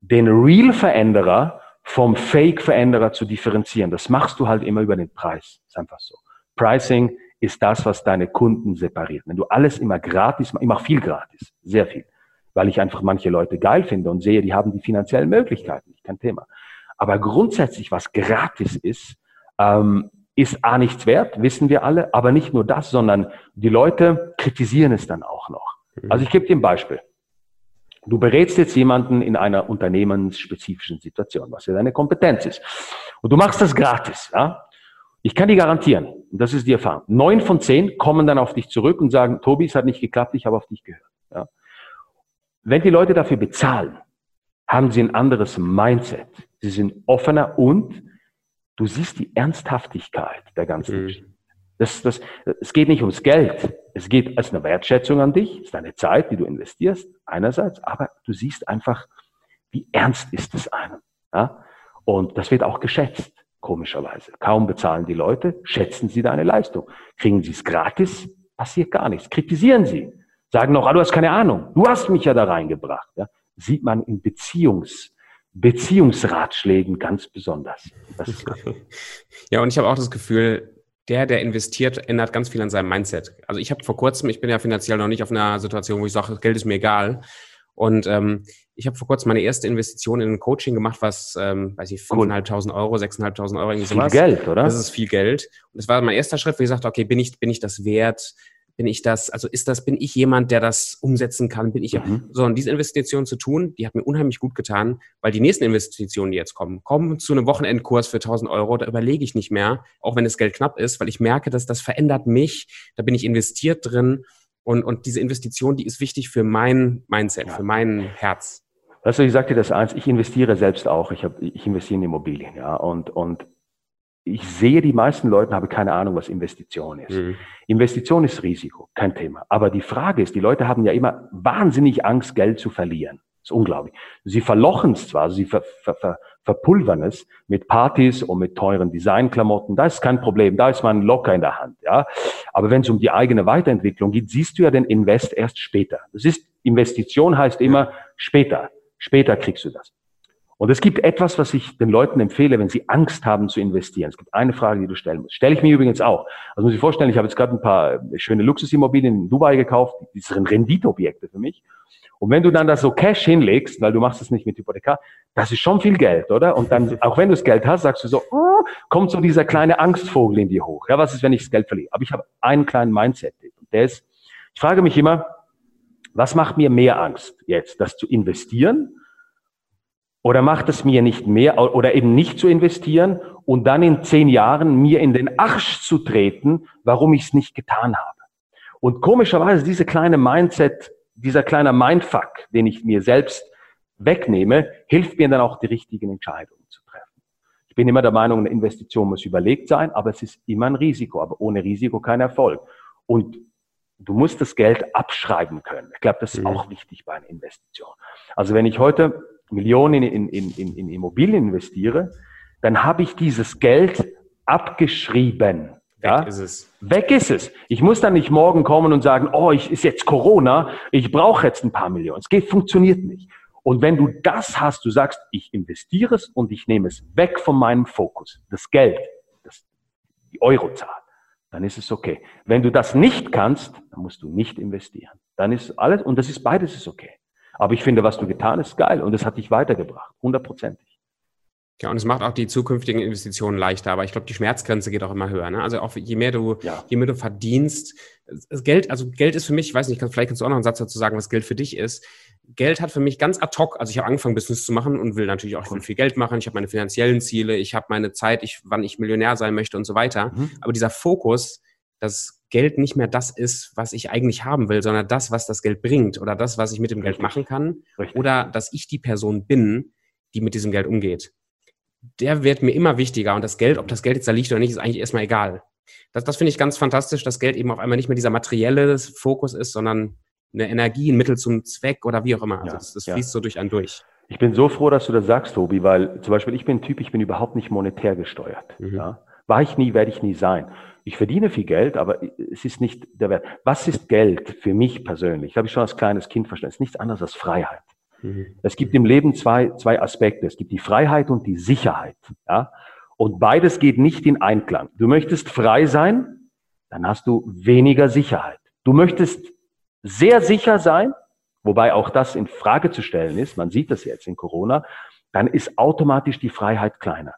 den Real-Veränderer vom Fake-Veränderer zu differenzieren. Das machst du halt immer über den Preis. Ist einfach so. Pricing ist das, was deine Kunden separiert. Wenn du alles immer gratis machst, ich mache viel gratis, sehr viel, weil ich einfach manche Leute geil finde und sehe, die haben die finanziellen Möglichkeiten, kein Thema. Aber grundsätzlich, was gratis ist, ähm, ist A nichts wert, wissen wir alle, aber nicht nur das, sondern die Leute kritisieren es dann auch noch. Mhm. Also ich gebe dir ein Beispiel. Du berätst jetzt jemanden in einer unternehmensspezifischen Situation, was ja deine Kompetenz ist. Und du machst das gratis. Ja? Ich kann dir garantieren, und das ist die Erfahrung, neun von zehn kommen dann auf dich zurück und sagen, Tobi, es hat nicht geklappt, ich habe auf dich gehört. Ja? Wenn die Leute dafür bezahlen, haben sie ein anderes Mindset sie sind offener und du siehst die Ernsthaftigkeit der ganzen mhm. Geschichte. Das, das, es geht nicht ums Geld. Es geht als eine Wertschätzung an dich. Es ist deine Zeit, die du investierst, einerseits, aber du siehst einfach, wie ernst ist es einem. Ja? Und das wird auch geschätzt, komischerweise. Kaum bezahlen die Leute, schätzen sie deine Leistung. Kriegen sie es gratis, passiert gar nichts. Kritisieren sie. Sagen noch, ah, du hast keine Ahnung. Du hast mich ja da reingebracht. Ja? Sieht man in Beziehungs- Beziehungsratschlägen ganz besonders. ja, und ich habe auch das Gefühl, der, der investiert, ändert ganz viel an seinem Mindset. Also ich habe vor kurzem, ich bin ja finanziell noch nicht auf einer Situation, wo ich sage, Geld ist mir egal. Und ähm, ich habe vor kurzem meine erste Investition in ein Coaching gemacht, was, ähm, weiß ich, 5.500 Euro, 6.500 Euro, irgendwie sowas. Viel Geld, oder? Das ist viel Geld. Und das war mein erster Schritt, wo ich sagte, okay, bin ich, bin ich das wert? Bin ich das, also ist das, bin ich jemand, der das umsetzen kann? Bin ich, mhm. so, und diese Investition zu tun, die hat mir unheimlich gut getan, weil die nächsten Investitionen, die jetzt kommen, kommen zu einem Wochenendkurs für 1000 Euro, da überlege ich nicht mehr, auch wenn das Geld knapp ist, weil ich merke, dass das verändert mich, da bin ich investiert drin und, und diese Investition, die ist wichtig für mein Mindset, ja. für mein Herz. Weißt du, ich sagte das eins, ich investiere selbst auch, ich, hab, ich investiere in Immobilien, ja, und, und ich sehe, die meisten Leute haben keine Ahnung, was Investition ist. Mhm. Investition ist Risiko, kein Thema. Aber die Frage ist, die Leute haben ja immer wahnsinnig Angst, Geld zu verlieren. Das ist unglaublich. Sie verlochen es zwar, sie ver, ver, ver, verpulvern es mit Partys und mit teuren Designklamotten. Da ist kein Problem, da ist man locker in der Hand. Ja, aber wenn es um die eigene Weiterentwicklung geht, siehst du ja den Invest erst später. Das ist Investition heißt immer später. Später kriegst du das. Und es gibt etwas, was ich den Leuten empfehle, wenn sie Angst haben zu investieren. Es gibt eine Frage, die du stellen musst. Stelle ich mir übrigens auch. Also muss ich vorstellen, ich habe jetzt gerade ein paar schöne Luxusimmobilien in Dubai gekauft. Die sind Renditeobjekte für mich. Und wenn du dann da so Cash hinlegst, weil du machst es nicht mit Hypothekar, das ist schon viel Geld, oder? Und dann, auch wenn du das Geld hast, sagst du so, oh, kommt so dieser kleine Angstvogel in dir hoch. Ja, was ist, wenn ich das Geld verliere? Aber ich habe einen kleinen Mindset. Und der ist, ich frage mich immer, was macht mir mehr Angst jetzt? Das zu investieren oder macht es mir nicht mehr oder eben nicht zu investieren und dann in zehn Jahren mir in den Arsch zu treten, warum ich es nicht getan habe? Und komischerweise diese kleine Mindset, dieser kleine Mindfuck, den ich mir selbst wegnehme, hilft mir dann auch die richtigen Entscheidungen zu treffen. Ich bin immer der Meinung, eine Investition muss überlegt sein, aber es ist immer ein Risiko. Aber ohne Risiko kein Erfolg. Und du musst das Geld abschreiben können. Ich glaube, das ist mhm. auch wichtig bei einer Investition. Also wenn ich heute Millionen in, in, in, in Immobilien investiere, dann habe ich dieses Geld abgeschrieben. Weg ja? ist es. Weg ist es. Ich muss dann nicht morgen kommen und sagen, oh, ich ist jetzt Corona, ich brauche jetzt ein paar Millionen. Es geht, funktioniert nicht. Und wenn du das hast, du sagst, ich investiere es und ich nehme es weg von meinem Fokus, das Geld, das, die Eurozahl, dann ist es okay. Wenn du das nicht kannst, dann musst du nicht investieren. Dann ist alles, und das ist beides ist okay. Aber ich finde, was du getan hast, geil und es hat dich weitergebracht, hundertprozentig. Ja, und es macht auch die zukünftigen Investitionen leichter, aber ich glaube, die Schmerzgrenze geht auch immer höher. Ne? Also auch je mehr du, ja. je mehr du verdienst, Geld, also Geld ist für mich, ich weiß nicht, vielleicht kannst du auch noch einen Satz dazu sagen, was Geld für dich ist. Geld hat für mich ganz ad hoc, also ich habe angefangen, Business zu machen und will natürlich auch viel Geld machen. Ich habe meine finanziellen Ziele, ich habe meine Zeit, ich, wann ich Millionär sein möchte und so weiter. Mhm. Aber dieser Fokus, dass Geld nicht mehr das ist, was ich eigentlich haben will, sondern das, was das Geld bringt oder das, was ich mit dem Geld machen kann Richtig. oder dass ich die Person bin, die mit diesem Geld umgeht der wird mir immer wichtiger. Und das Geld, ob das Geld jetzt da liegt oder nicht, ist eigentlich erstmal egal. Das, das finde ich ganz fantastisch, dass Geld eben auf einmal nicht mehr dieser materielle Fokus ist, sondern eine Energie, ein Mittel zum Zweck oder wie auch immer. Also das, das fließt ja. so durch einen durch. Ich bin so froh, dass du das sagst, Tobi, weil zum Beispiel ich bin ein Typ, ich bin überhaupt nicht monetär gesteuert. Mhm. Ja? War ich nie, werde ich nie sein. Ich verdiene viel Geld, aber es ist nicht der Wert. Was ist Geld für mich persönlich? Das habe ich schon als kleines Kind verstanden. Es ist nichts anderes als Freiheit. Mhm. Es gibt im Leben zwei, zwei Aspekte. Es gibt die Freiheit und die Sicherheit. Ja? Und beides geht nicht in Einklang. Du möchtest frei sein, dann hast du weniger Sicherheit. Du möchtest sehr sicher sein, wobei auch das in Frage zu stellen ist, man sieht das jetzt in Corona, dann ist automatisch die Freiheit kleiner.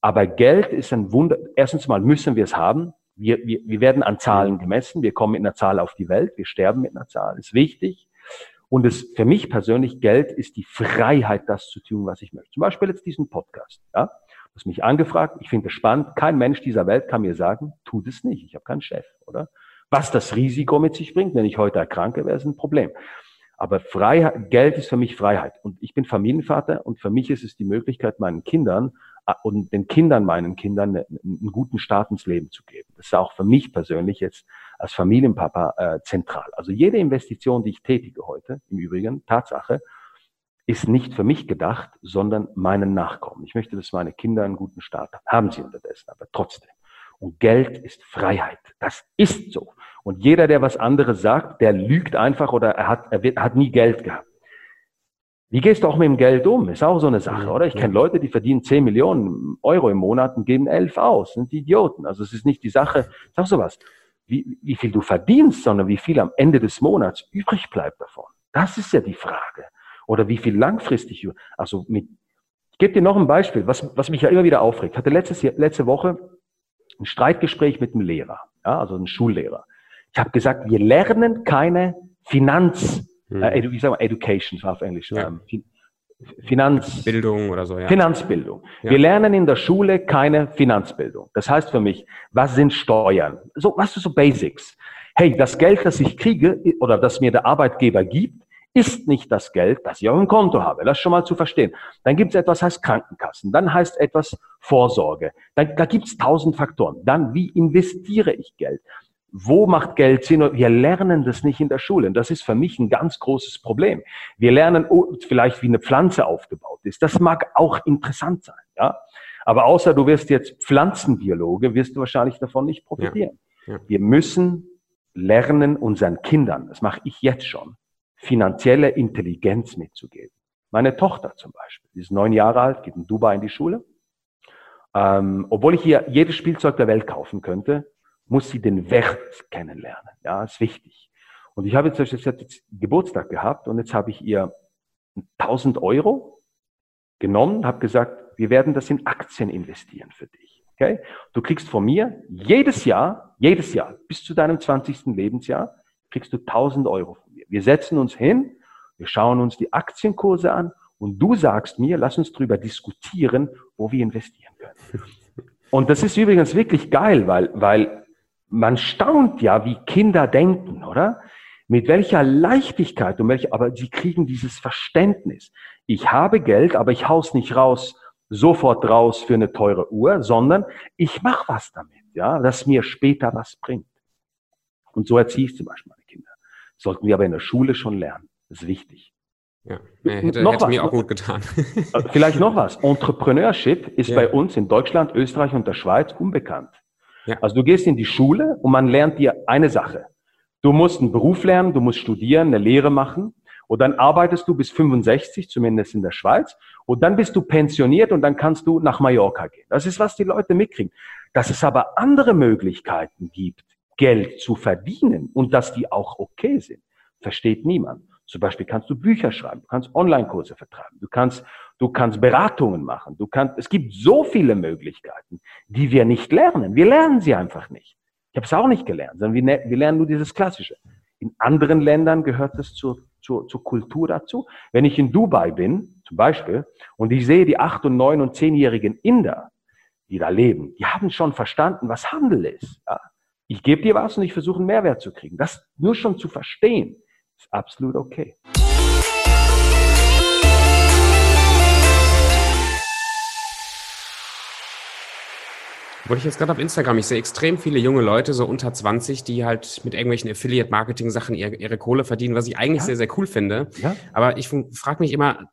Aber Geld ist ein Wunder. Erstens mal müssen wir es haben. Wir, wir, wir werden an Zahlen gemessen. Wir kommen mit einer Zahl auf die Welt. Wir sterben mit einer Zahl. Ist wichtig. Und es für mich persönlich Geld ist die Freiheit, das zu tun, was ich möchte. Zum Beispiel jetzt diesen Podcast. Ja? Du hast mich angefragt, ich finde es spannend. Kein Mensch dieser Welt kann mir sagen, tut es nicht. Ich habe keinen Chef, oder? Was das Risiko mit sich bringt, wenn ich heute erkranke, wäre es ein Problem. Aber Freiheit, Geld ist für mich Freiheit. Und ich bin Familienvater und für mich ist es die Möglichkeit, meinen Kindern äh, und den Kindern, meinen Kindern, einen guten Start ins Leben zu geben. Das ist auch für mich persönlich jetzt als Familienpapa äh, zentral. Also jede Investition, die ich tätige heute, im Übrigen, Tatsache, ist nicht für mich gedacht, sondern meinen Nachkommen. Ich möchte, dass meine Kinder einen guten Start haben. Haben sie unterdessen, aber trotzdem. Und Geld ist Freiheit. Das ist so. Und jeder, der was anderes sagt, der lügt einfach oder er hat, er wird, hat nie Geld gehabt. Wie gehst du auch mit dem Geld um? Ist auch so eine Sache, oder? Ich kenne Leute, die verdienen 10 Millionen Euro im Monat und geben 11 aus. Das sind die Idioten. Also es ist nicht die Sache, sag sowas wie, wie viel du verdienst, sondern wie viel am Ende des Monats übrig bleibt davon. Das ist ja die Frage. Oder wie viel langfristig, also mit, ich gebe dir noch ein Beispiel, was, was mich ja immer wieder aufregt. Ich hatte letztes, letzte Woche ein Streitgespräch mit einem Lehrer, ja, also einem Schullehrer. Ich habe gesagt, wir lernen keine Finanz, hm. äh, wie sagen wir, Education auf Englisch, ja. ähm, Finanzbildung oder so, ja. Finanzbildung. Ja. Wir lernen in der Schule keine Finanzbildung. Das heißt für mich, was sind Steuern? So, was sind so Basics? Hey, das Geld, das ich kriege oder das mir der Arbeitgeber gibt, ist nicht das Geld, das ich auf dem Konto habe. Das schon mal zu verstehen. Dann gibt es etwas, heißt Krankenkassen. Dann heißt etwas Vorsorge. Dann, da gibt es tausend Faktoren. Dann, wie investiere ich Geld? Wo macht Geld Sinn? Wir lernen das nicht in der Schule. Und das ist für mich ein ganz großes Problem. Wir lernen oh, vielleicht, wie eine Pflanze aufgebaut ist. Das mag auch interessant sein, ja. Aber außer du wirst jetzt Pflanzenbiologe, wirst du wahrscheinlich davon nicht profitieren. Ja. Ja. Wir müssen lernen, unseren Kindern, das mache ich jetzt schon, finanzielle Intelligenz mitzugeben. Meine Tochter zum Beispiel, die ist neun Jahre alt, geht in Dubai in die Schule. Ähm, obwohl ich hier jedes Spielzeug der Welt kaufen könnte, muss sie den Wert kennenlernen. Ja, ist wichtig. Und ich habe jetzt, jetzt, jetzt Geburtstag gehabt und jetzt habe ich ihr 1000 Euro genommen, habe gesagt, wir werden das in Aktien investieren für dich. Okay? Du kriegst von mir jedes Jahr, jedes Jahr, bis zu deinem 20. Lebensjahr, kriegst du 1000 Euro von. Wir setzen uns hin, wir schauen uns die Aktienkurse an und du sagst mir, lass uns drüber diskutieren, wo wir investieren können. Und das ist übrigens wirklich geil, weil, weil man staunt ja, wie Kinder denken, oder? Mit welcher Leichtigkeit und welche, aber sie kriegen dieses Verständnis. Ich habe Geld, aber ich hau's nicht raus, sofort raus für eine teure Uhr, sondern ich mache was damit, ja, das mir später was bringt. Und so erziehe ich zum Beispiel sollten wir aber in der Schule schon lernen. Das ist wichtig. Ja, hätte, noch hätte was, mir auch gut getan. Äh, vielleicht noch was. Entrepreneurship ist ja. bei uns in Deutschland, Österreich und der Schweiz unbekannt. Ja. Also du gehst in die Schule und man lernt dir eine Sache. Du musst einen Beruf lernen, du musst studieren, eine Lehre machen und dann arbeitest du bis 65, zumindest in der Schweiz, und dann bist du pensioniert und dann kannst du nach Mallorca gehen. Das ist, was die Leute mitkriegen. Dass es aber andere Möglichkeiten gibt, Geld zu verdienen und dass die auch okay sind, versteht niemand. Zum Beispiel kannst du Bücher schreiben, du kannst Online-Kurse vertreiben, du kannst, du kannst Beratungen machen, du kannst, es gibt so viele Möglichkeiten, die wir nicht lernen. Wir lernen sie einfach nicht. Ich habe es auch nicht gelernt, sondern wir, ne, wir lernen nur dieses Klassische. In anderen Ländern gehört es zur, zur, zur Kultur dazu. Wenn ich in Dubai bin, zum Beispiel, und ich sehe die acht- und neun- und zehnjährigen Inder, die da leben, die haben schon verstanden, was Handel ist. Ja? Ich gebe dir was und ich versuche einen Mehrwert zu kriegen. Das nur schon zu verstehen, ist absolut okay. Wollte ich jetzt gerade auf Instagram. Ich sehe extrem viele junge Leute, so unter 20, die halt mit irgendwelchen Affiliate-Marketing-Sachen ihre, ihre, Kohle verdienen, was ich eigentlich ja. sehr, sehr cool finde. Ja. Aber ich frage mich immer,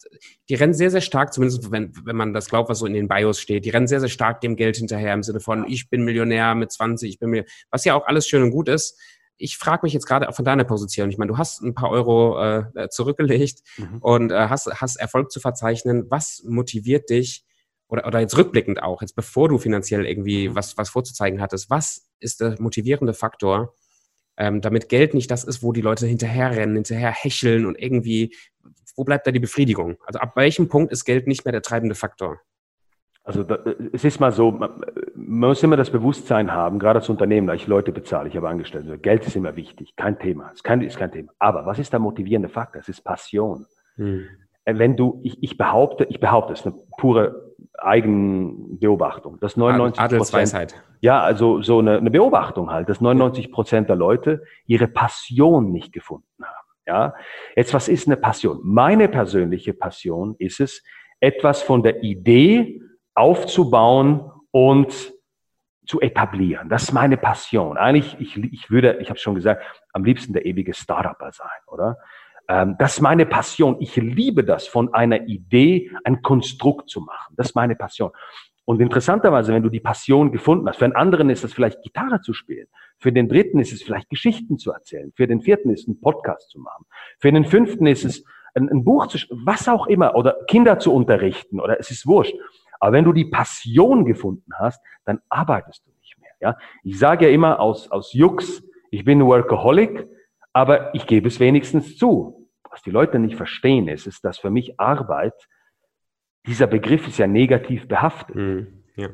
die rennen sehr, sehr stark, zumindest wenn, wenn man das glaubt, was so in den Bios steht, die rennen sehr, sehr stark dem Geld hinterher im Sinne von, ich bin Millionär mit 20, ich bin Millionär, was ja auch alles schön und gut ist. Ich frage mich jetzt gerade auch von deiner Position. Ich meine, du hast ein paar Euro äh, zurückgelegt mhm. und äh, hast, hast Erfolg zu verzeichnen. Was motiviert dich, oder, oder jetzt rückblickend auch, jetzt bevor du finanziell irgendwie mhm. was, was vorzuzeigen hattest, was ist der motivierende Faktor, ähm, damit Geld nicht das ist, wo die Leute hinterherrennen, hinterher hecheln und irgendwie, wo bleibt da die Befriedigung? Also ab welchem Punkt ist Geld nicht mehr der treibende Faktor? Also da, es ist mal so, man, man muss immer das Bewusstsein haben, gerade als Unternehmen, da ich Leute bezahle, ich habe Angestellte, Geld ist immer wichtig, kein Thema, ist kein, ist kein Thema. Aber was ist der motivierende Faktor? Es ist Passion. Hm. Äh, wenn du, ich, ich behaupte, ich behaupte, es ist eine pure Eigenbeobachtung, dass 99 Prozent, ja, also so eine, eine Beobachtung halt, dass 99 Prozent der Leute ihre Passion nicht gefunden haben. Ja, jetzt was ist eine Passion? Meine persönliche Passion ist es, etwas von der Idee aufzubauen und zu etablieren. Das ist meine Passion. Eigentlich, ich, ich würde, ich habe schon gesagt, am liebsten der ewige Startupper sein, oder? Ähm, das ist meine Passion. Ich liebe das, von einer Idee ein Konstrukt zu machen. Das ist meine Passion. Und interessanterweise, wenn du die Passion gefunden hast, für einen anderen ist es vielleicht Gitarre zu spielen, für den dritten ist es vielleicht Geschichten zu erzählen, für den vierten ist es ein Podcast zu machen, für den fünften ist es ein, ein Buch zu, was auch immer, oder Kinder zu unterrichten, oder es ist wurscht. Aber wenn du die Passion gefunden hast, dann arbeitest du nicht mehr. Ja? Ich sage ja immer aus, aus Jux, ich bin Workaholic, aber ich gebe es wenigstens zu. Was die Leute nicht verstehen ist, ist, dass für mich Arbeit, dieser Begriff ist ja negativ behaftet. Mhm, ja.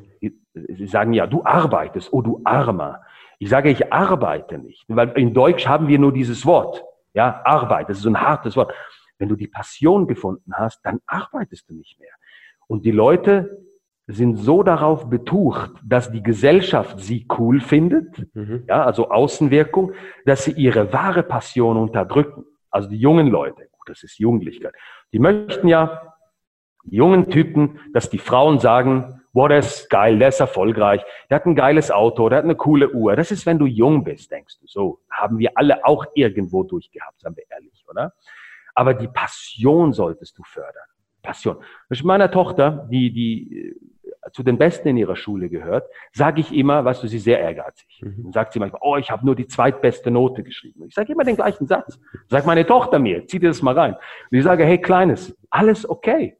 Sie sagen ja, du arbeitest, oh du Armer. Ich sage, ich arbeite nicht, weil in Deutsch haben wir nur dieses Wort. Ja, Arbeit, das ist so ein hartes Wort. Wenn du die Passion gefunden hast, dann arbeitest du nicht mehr. Und die Leute sind so darauf betucht, dass die Gesellschaft sie cool findet, mhm. ja, also Außenwirkung, dass sie ihre wahre Passion unterdrücken. Also die jungen Leute, gut, das ist Jugendlichkeit, die möchten ja, die jungen Typen, dass die Frauen sagen, boah, der ist geil, der ist erfolgreich, der hat ein geiles Auto, der hat eine coole Uhr. Das ist, wenn du jung bist, denkst du. So haben wir alle auch irgendwo durchgehabt, sagen wir ehrlich, oder? Aber die Passion solltest du fördern. Passion. Mit meiner Tochter, die, die zu den Besten in ihrer Schule gehört, sage ich immer, weißt du, sie ist sehr ehrgeizig. Mhm. Dann sagt sie manchmal, oh, ich habe nur die zweitbeste Note geschrieben. Ich sage immer den gleichen Satz. Sag meine Tochter mir, zieh dir das mal rein. Und ich sage, hey Kleines, alles okay.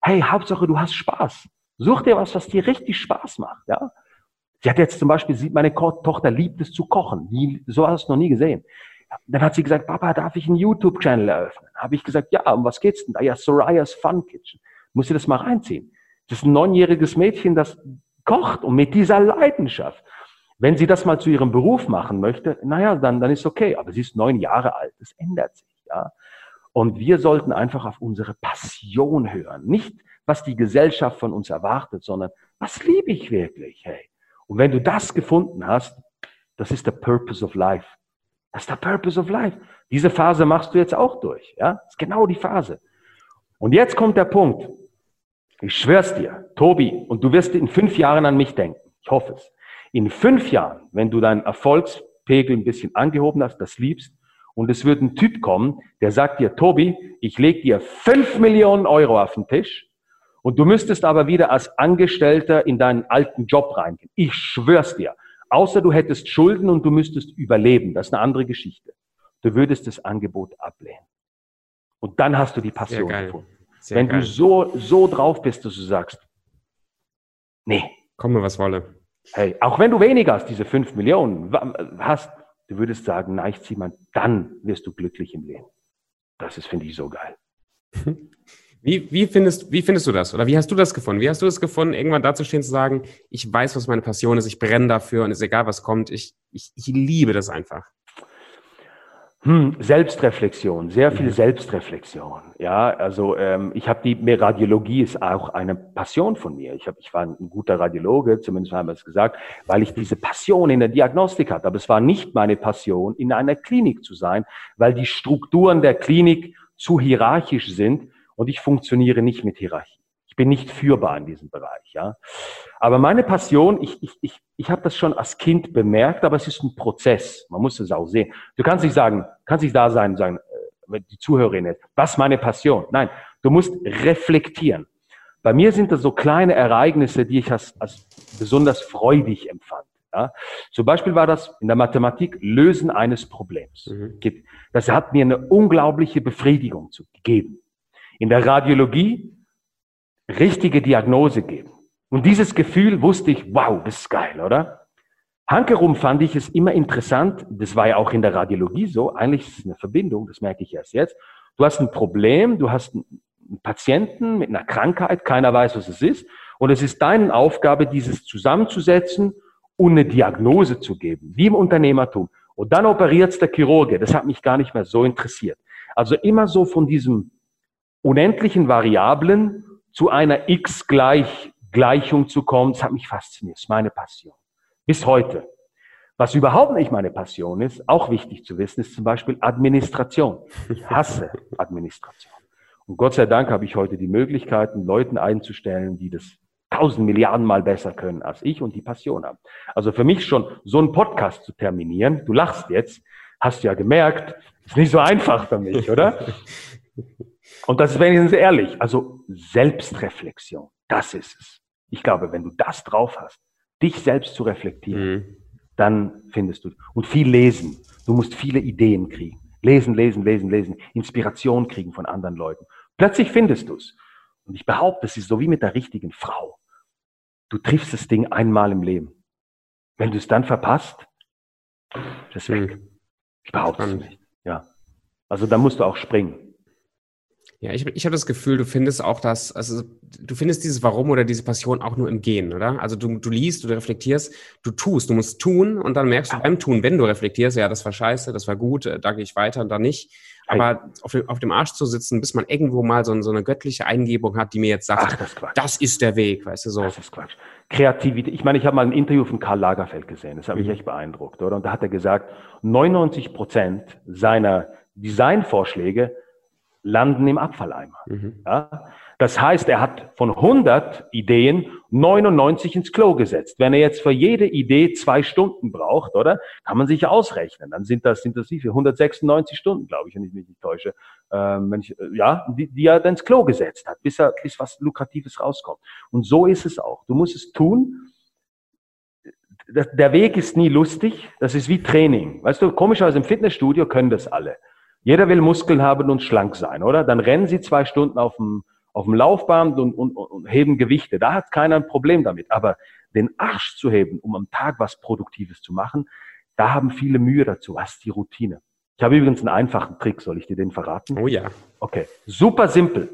Hey, Hauptsache du hast Spaß. Such dir was, was dir richtig Spaß macht. Ja? Sie hat jetzt zum Beispiel, sieht meine Tochter liebt es zu kochen. Die, so hast du noch nie gesehen. Dann hat sie gesagt, Papa, darf ich einen YouTube-Channel eröffnen? Habe ich gesagt, ja, um was geht's denn da? Ja, Soraya's Fun Kitchen. Muss sie das mal reinziehen. Das ist ein neunjähriges Mädchen, das kocht und mit dieser Leidenschaft. Wenn sie das mal zu ihrem Beruf machen möchte, naja, dann, dann ist okay. Aber sie ist neun Jahre alt. Das ändert sich, ja. Und wir sollten einfach auf unsere Passion hören. Nicht, was die Gesellschaft von uns erwartet, sondern was liebe ich wirklich, hey. Und wenn du das gefunden hast, Das ist der Purpose of Life. Das ist der Purpose of Life. Diese Phase machst du jetzt auch durch. Ja, das ist genau die Phase. Und jetzt kommt der Punkt. Ich schwör's dir, Tobi, und du wirst in fünf Jahren an mich denken. Ich hoffe es. In fünf Jahren, wenn du deinen Erfolgspegel ein bisschen angehoben hast, das liebst, und es wird ein Typ kommen, der sagt dir, Tobi, ich leg dir fünf Millionen Euro auf den Tisch und du müsstest aber wieder als Angestellter in deinen alten Job reingehen. Ich schwör's dir. Außer du hättest Schulden und du müsstest überleben. Das ist eine andere Geschichte. Du würdest das Angebot ablehnen. Und dann hast du die Passion gefunden. Sehr Wenn geil. du so, so drauf bist, dass du sagst, nee. Komme, was wolle. Hey, auch wenn du weniger als diese fünf Millionen hast, du würdest sagen, na, ich zieh mal, dann wirst du glücklich im Leben. Das ist, finde ich, so geil. Wie, wie, findest, wie findest du das? Oder wie hast du das gefunden? Wie hast du es gefunden, irgendwann dazustehen, zu sagen, ich weiß, was meine Passion ist, ich brenne dafür und es ist egal, was kommt, ich, ich, ich liebe das einfach? Hm, Selbstreflexion, sehr viel mhm. Selbstreflexion. Ja, also ähm, ich habe die mehr Radiologie ist auch eine Passion von mir. Ich habe, ich war ein guter Radiologe, zumindest haben wir es gesagt, weil ich diese Passion in der Diagnostik hatte. Aber es war nicht meine Passion, in einer Klinik zu sein, weil die Strukturen der Klinik zu hierarchisch sind und ich funktioniere nicht mit Hierarchie. Ich bin nicht führbar in diesem Bereich. Ja. Aber meine Passion, ich, ich, ich, ich habe das schon als Kind bemerkt, aber es ist ein Prozess. Man muss es auch sehen. Du kannst nicht sagen, kannst nicht da sein und sagen, äh, die Zuhörerin ist, was meine Passion? Nein, du musst reflektieren. Bei mir sind das so kleine Ereignisse, die ich als, als besonders freudig empfand. Ja? Zum Beispiel war das in der Mathematik Lösen eines Problems. Mhm. Das hat mir eine unglaubliche Befriedigung gegeben in der Radiologie richtige Diagnose geben. Und dieses Gefühl wusste ich, wow, das ist geil, oder? Hankerum fand ich es immer interessant, das war ja auch in der Radiologie so, eigentlich ist es eine Verbindung, das merke ich erst jetzt. Du hast ein Problem, du hast einen Patienten mit einer Krankheit, keiner weiß, was es ist, und es ist deine Aufgabe, dieses zusammenzusetzen und eine Diagnose zu geben, wie im Unternehmertum. Und dann operiert der Chirurge, das hat mich gar nicht mehr so interessiert. Also immer so von diesem unendlichen Variablen zu einer x gleich Gleichung zu kommen, das hat mich fasziniert, das ist meine Passion. Bis heute. Was überhaupt nicht meine Passion ist, auch wichtig zu wissen, ist zum Beispiel Administration. Ich hasse Administration. Und Gott sei Dank habe ich heute die Möglichkeiten, Leuten einzustellen, die das tausend Milliarden Mal besser können als ich und die Passion haben. Also für mich schon so einen Podcast zu terminieren, du lachst jetzt, hast ja gemerkt, ist nicht so einfach für mich, oder? Und das ist wenigstens ehrlich. Also Selbstreflexion, das ist es. Ich glaube, wenn du das drauf hast, dich selbst zu reflektieren, mhm. dann findest du. Und viel lesen. Du musst viele Ideen kriegen. Lesen, lesen, lesen, lesen. Inspiration kriegen von anderen Leuten. Plötzlich findest du es. Und ich behaupte, es ist so wie mit der richtigen Frau. Du triffst das Ding einmal im Leben. Wenn du es dann verpasst, das ist weg. Mhm. Ich behaupte es nicht. Ja. Also da musst du auch springen. Ja, ich, ich habe das Gefühl, du findest auch das, also du findest dieses Warum oder diese Passion auch nur im Gehen, oder? Also du, du liest, du reflektierst, du tust, du musst tun und dann merkst du beim Tun, wenn du reflektierst, ja, das war scheiße, das war gut, äh, da gehe ich weiter und da nicht. Aber auf dem, auf dem Arsch zu sitzen, bis man irgendwo mal so, so eine göttliche Eingebung hat, die mir jetzt sagt, Ach, das, ist das, ist der Weg, weißt du so. Das ist Quatsch. Kreativität. Ich meine, ich habe mal ein Interview von Karl Lagerfeld gesehen, das hat mich mhm. echt beeindruckt, oder? Und da hat er gesagt, 99 Prozent seiner Designvorschläge landen im Abfalleimer. Mhm. Ja? Das heißt, er hat von 100 Ideen 99 ins Klo gesetzt. Wenn er jetzt für jede Idee zwei Stunden braucht, oder? Kann man sich ausrechnen. Dann sind das, sind das wie viel? 196 Stunden, glaube ich, wenn ich mich nicht täusche. Ähm, wenn ich, äh, ja, die, die er dann ins Klo gesetzt hat, bis er, bis was Lukratives rauskommt. Und so ist es auch. Du musst es tun. Der Weg ist nie lustig. Das ist wie Training. Weißt du, komischerweise im Fitnessstudio können das alle. Jeder will Muskeln haben und schlank sein, oder? Dann rennen sie zwei Stunden auf dem, auf dem Laufband und, und, und heben Gewichte. Da hat keiner ein Problem damit. Aber den Arsch zu heben, um am Tag was Produktives zu machen, da haben viele Mühe dazu. Was ist die Routine? Ich habe übrigens einen einfachen Trick. Soll ich dir den verraten? Oh ja. Okay. Super simpel.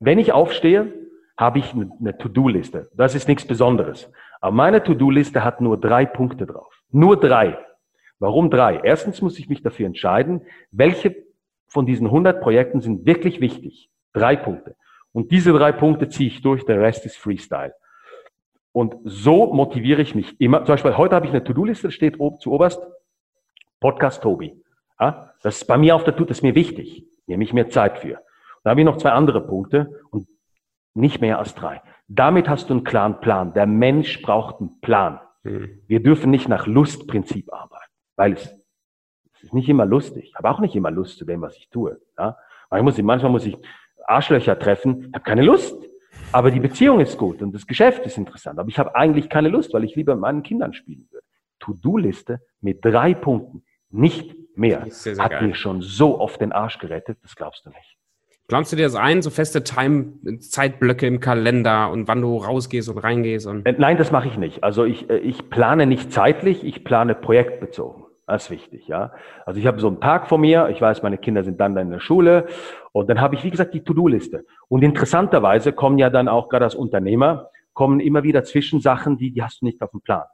Wenn ich aufstehe, habe ich eine To-Do-Liste. Das ist nichts Besonderes. Aber meine To-Do-Liste hat nur drei Punkte drauf. Nur drei. Warum drei? Erstens muss ich mich dafür entscheiden, welche von diesen 100 Projekten sind wirklich wichtig. Drei Punkte. Und diese drei Punkte ziehe ich durch, der Rest ist Freestyle. Und so motiviere ich mich immer. Zum Beispiel heute habe ich eine To-Do-Liste, steht oben zu oberst Podcast Tobi. Ja, das ist bei mir auf der Tour, das ist mir wichtig. Nehme ich mir Zeit für. Da habe ich noch zwei andere Punkte und nicht mehr als drei. Damit hast du einen klaren Plan. Der Mensch braucht einen Plan. Mhm. Wir dürfen nicht nach Lustprinzip arbeiten, weil es, es ist nicht immer lustig. Ich habe auch nicht immer Lust zu dem, was ich tue. Ja? Manchmal muss ich, manchmal muss ich Arschlöcher treffen. Ich habe keine Lust. Aber die Beziehung ist gut und das Geschäft ist interessant. Aber ich habe eigentlich keine Lust, weil ich lieber mit meinen Kindern spielen würde. To-Do-Liste mit drei Punkten, nicht mehr. Sehr, sehr Hat geil. mir schon so oft den Arsch gerettet, das glaubst du nicht. Planst du dir das ein, so feste Time, Zeitblöcke im Kalender und wann du rausgehst und reingehst? Und äh, Nein, das mache ich nicht. Also ich, äh, ich plane nicht zeitlich, ich plane projektbezogen. Das ist wichtig, ja. Also ich habe so einen Tag vor mir, ich weiß, meine Kinder sind dann in der Schule und dann habe ich, wie gesagt, die To-Do-Liste. Und interessanterweise kommen ja dann auch gerade als Unternehmer, kommen immer wieder Zwischensachen, die, die hast du nicht auf dem Plan.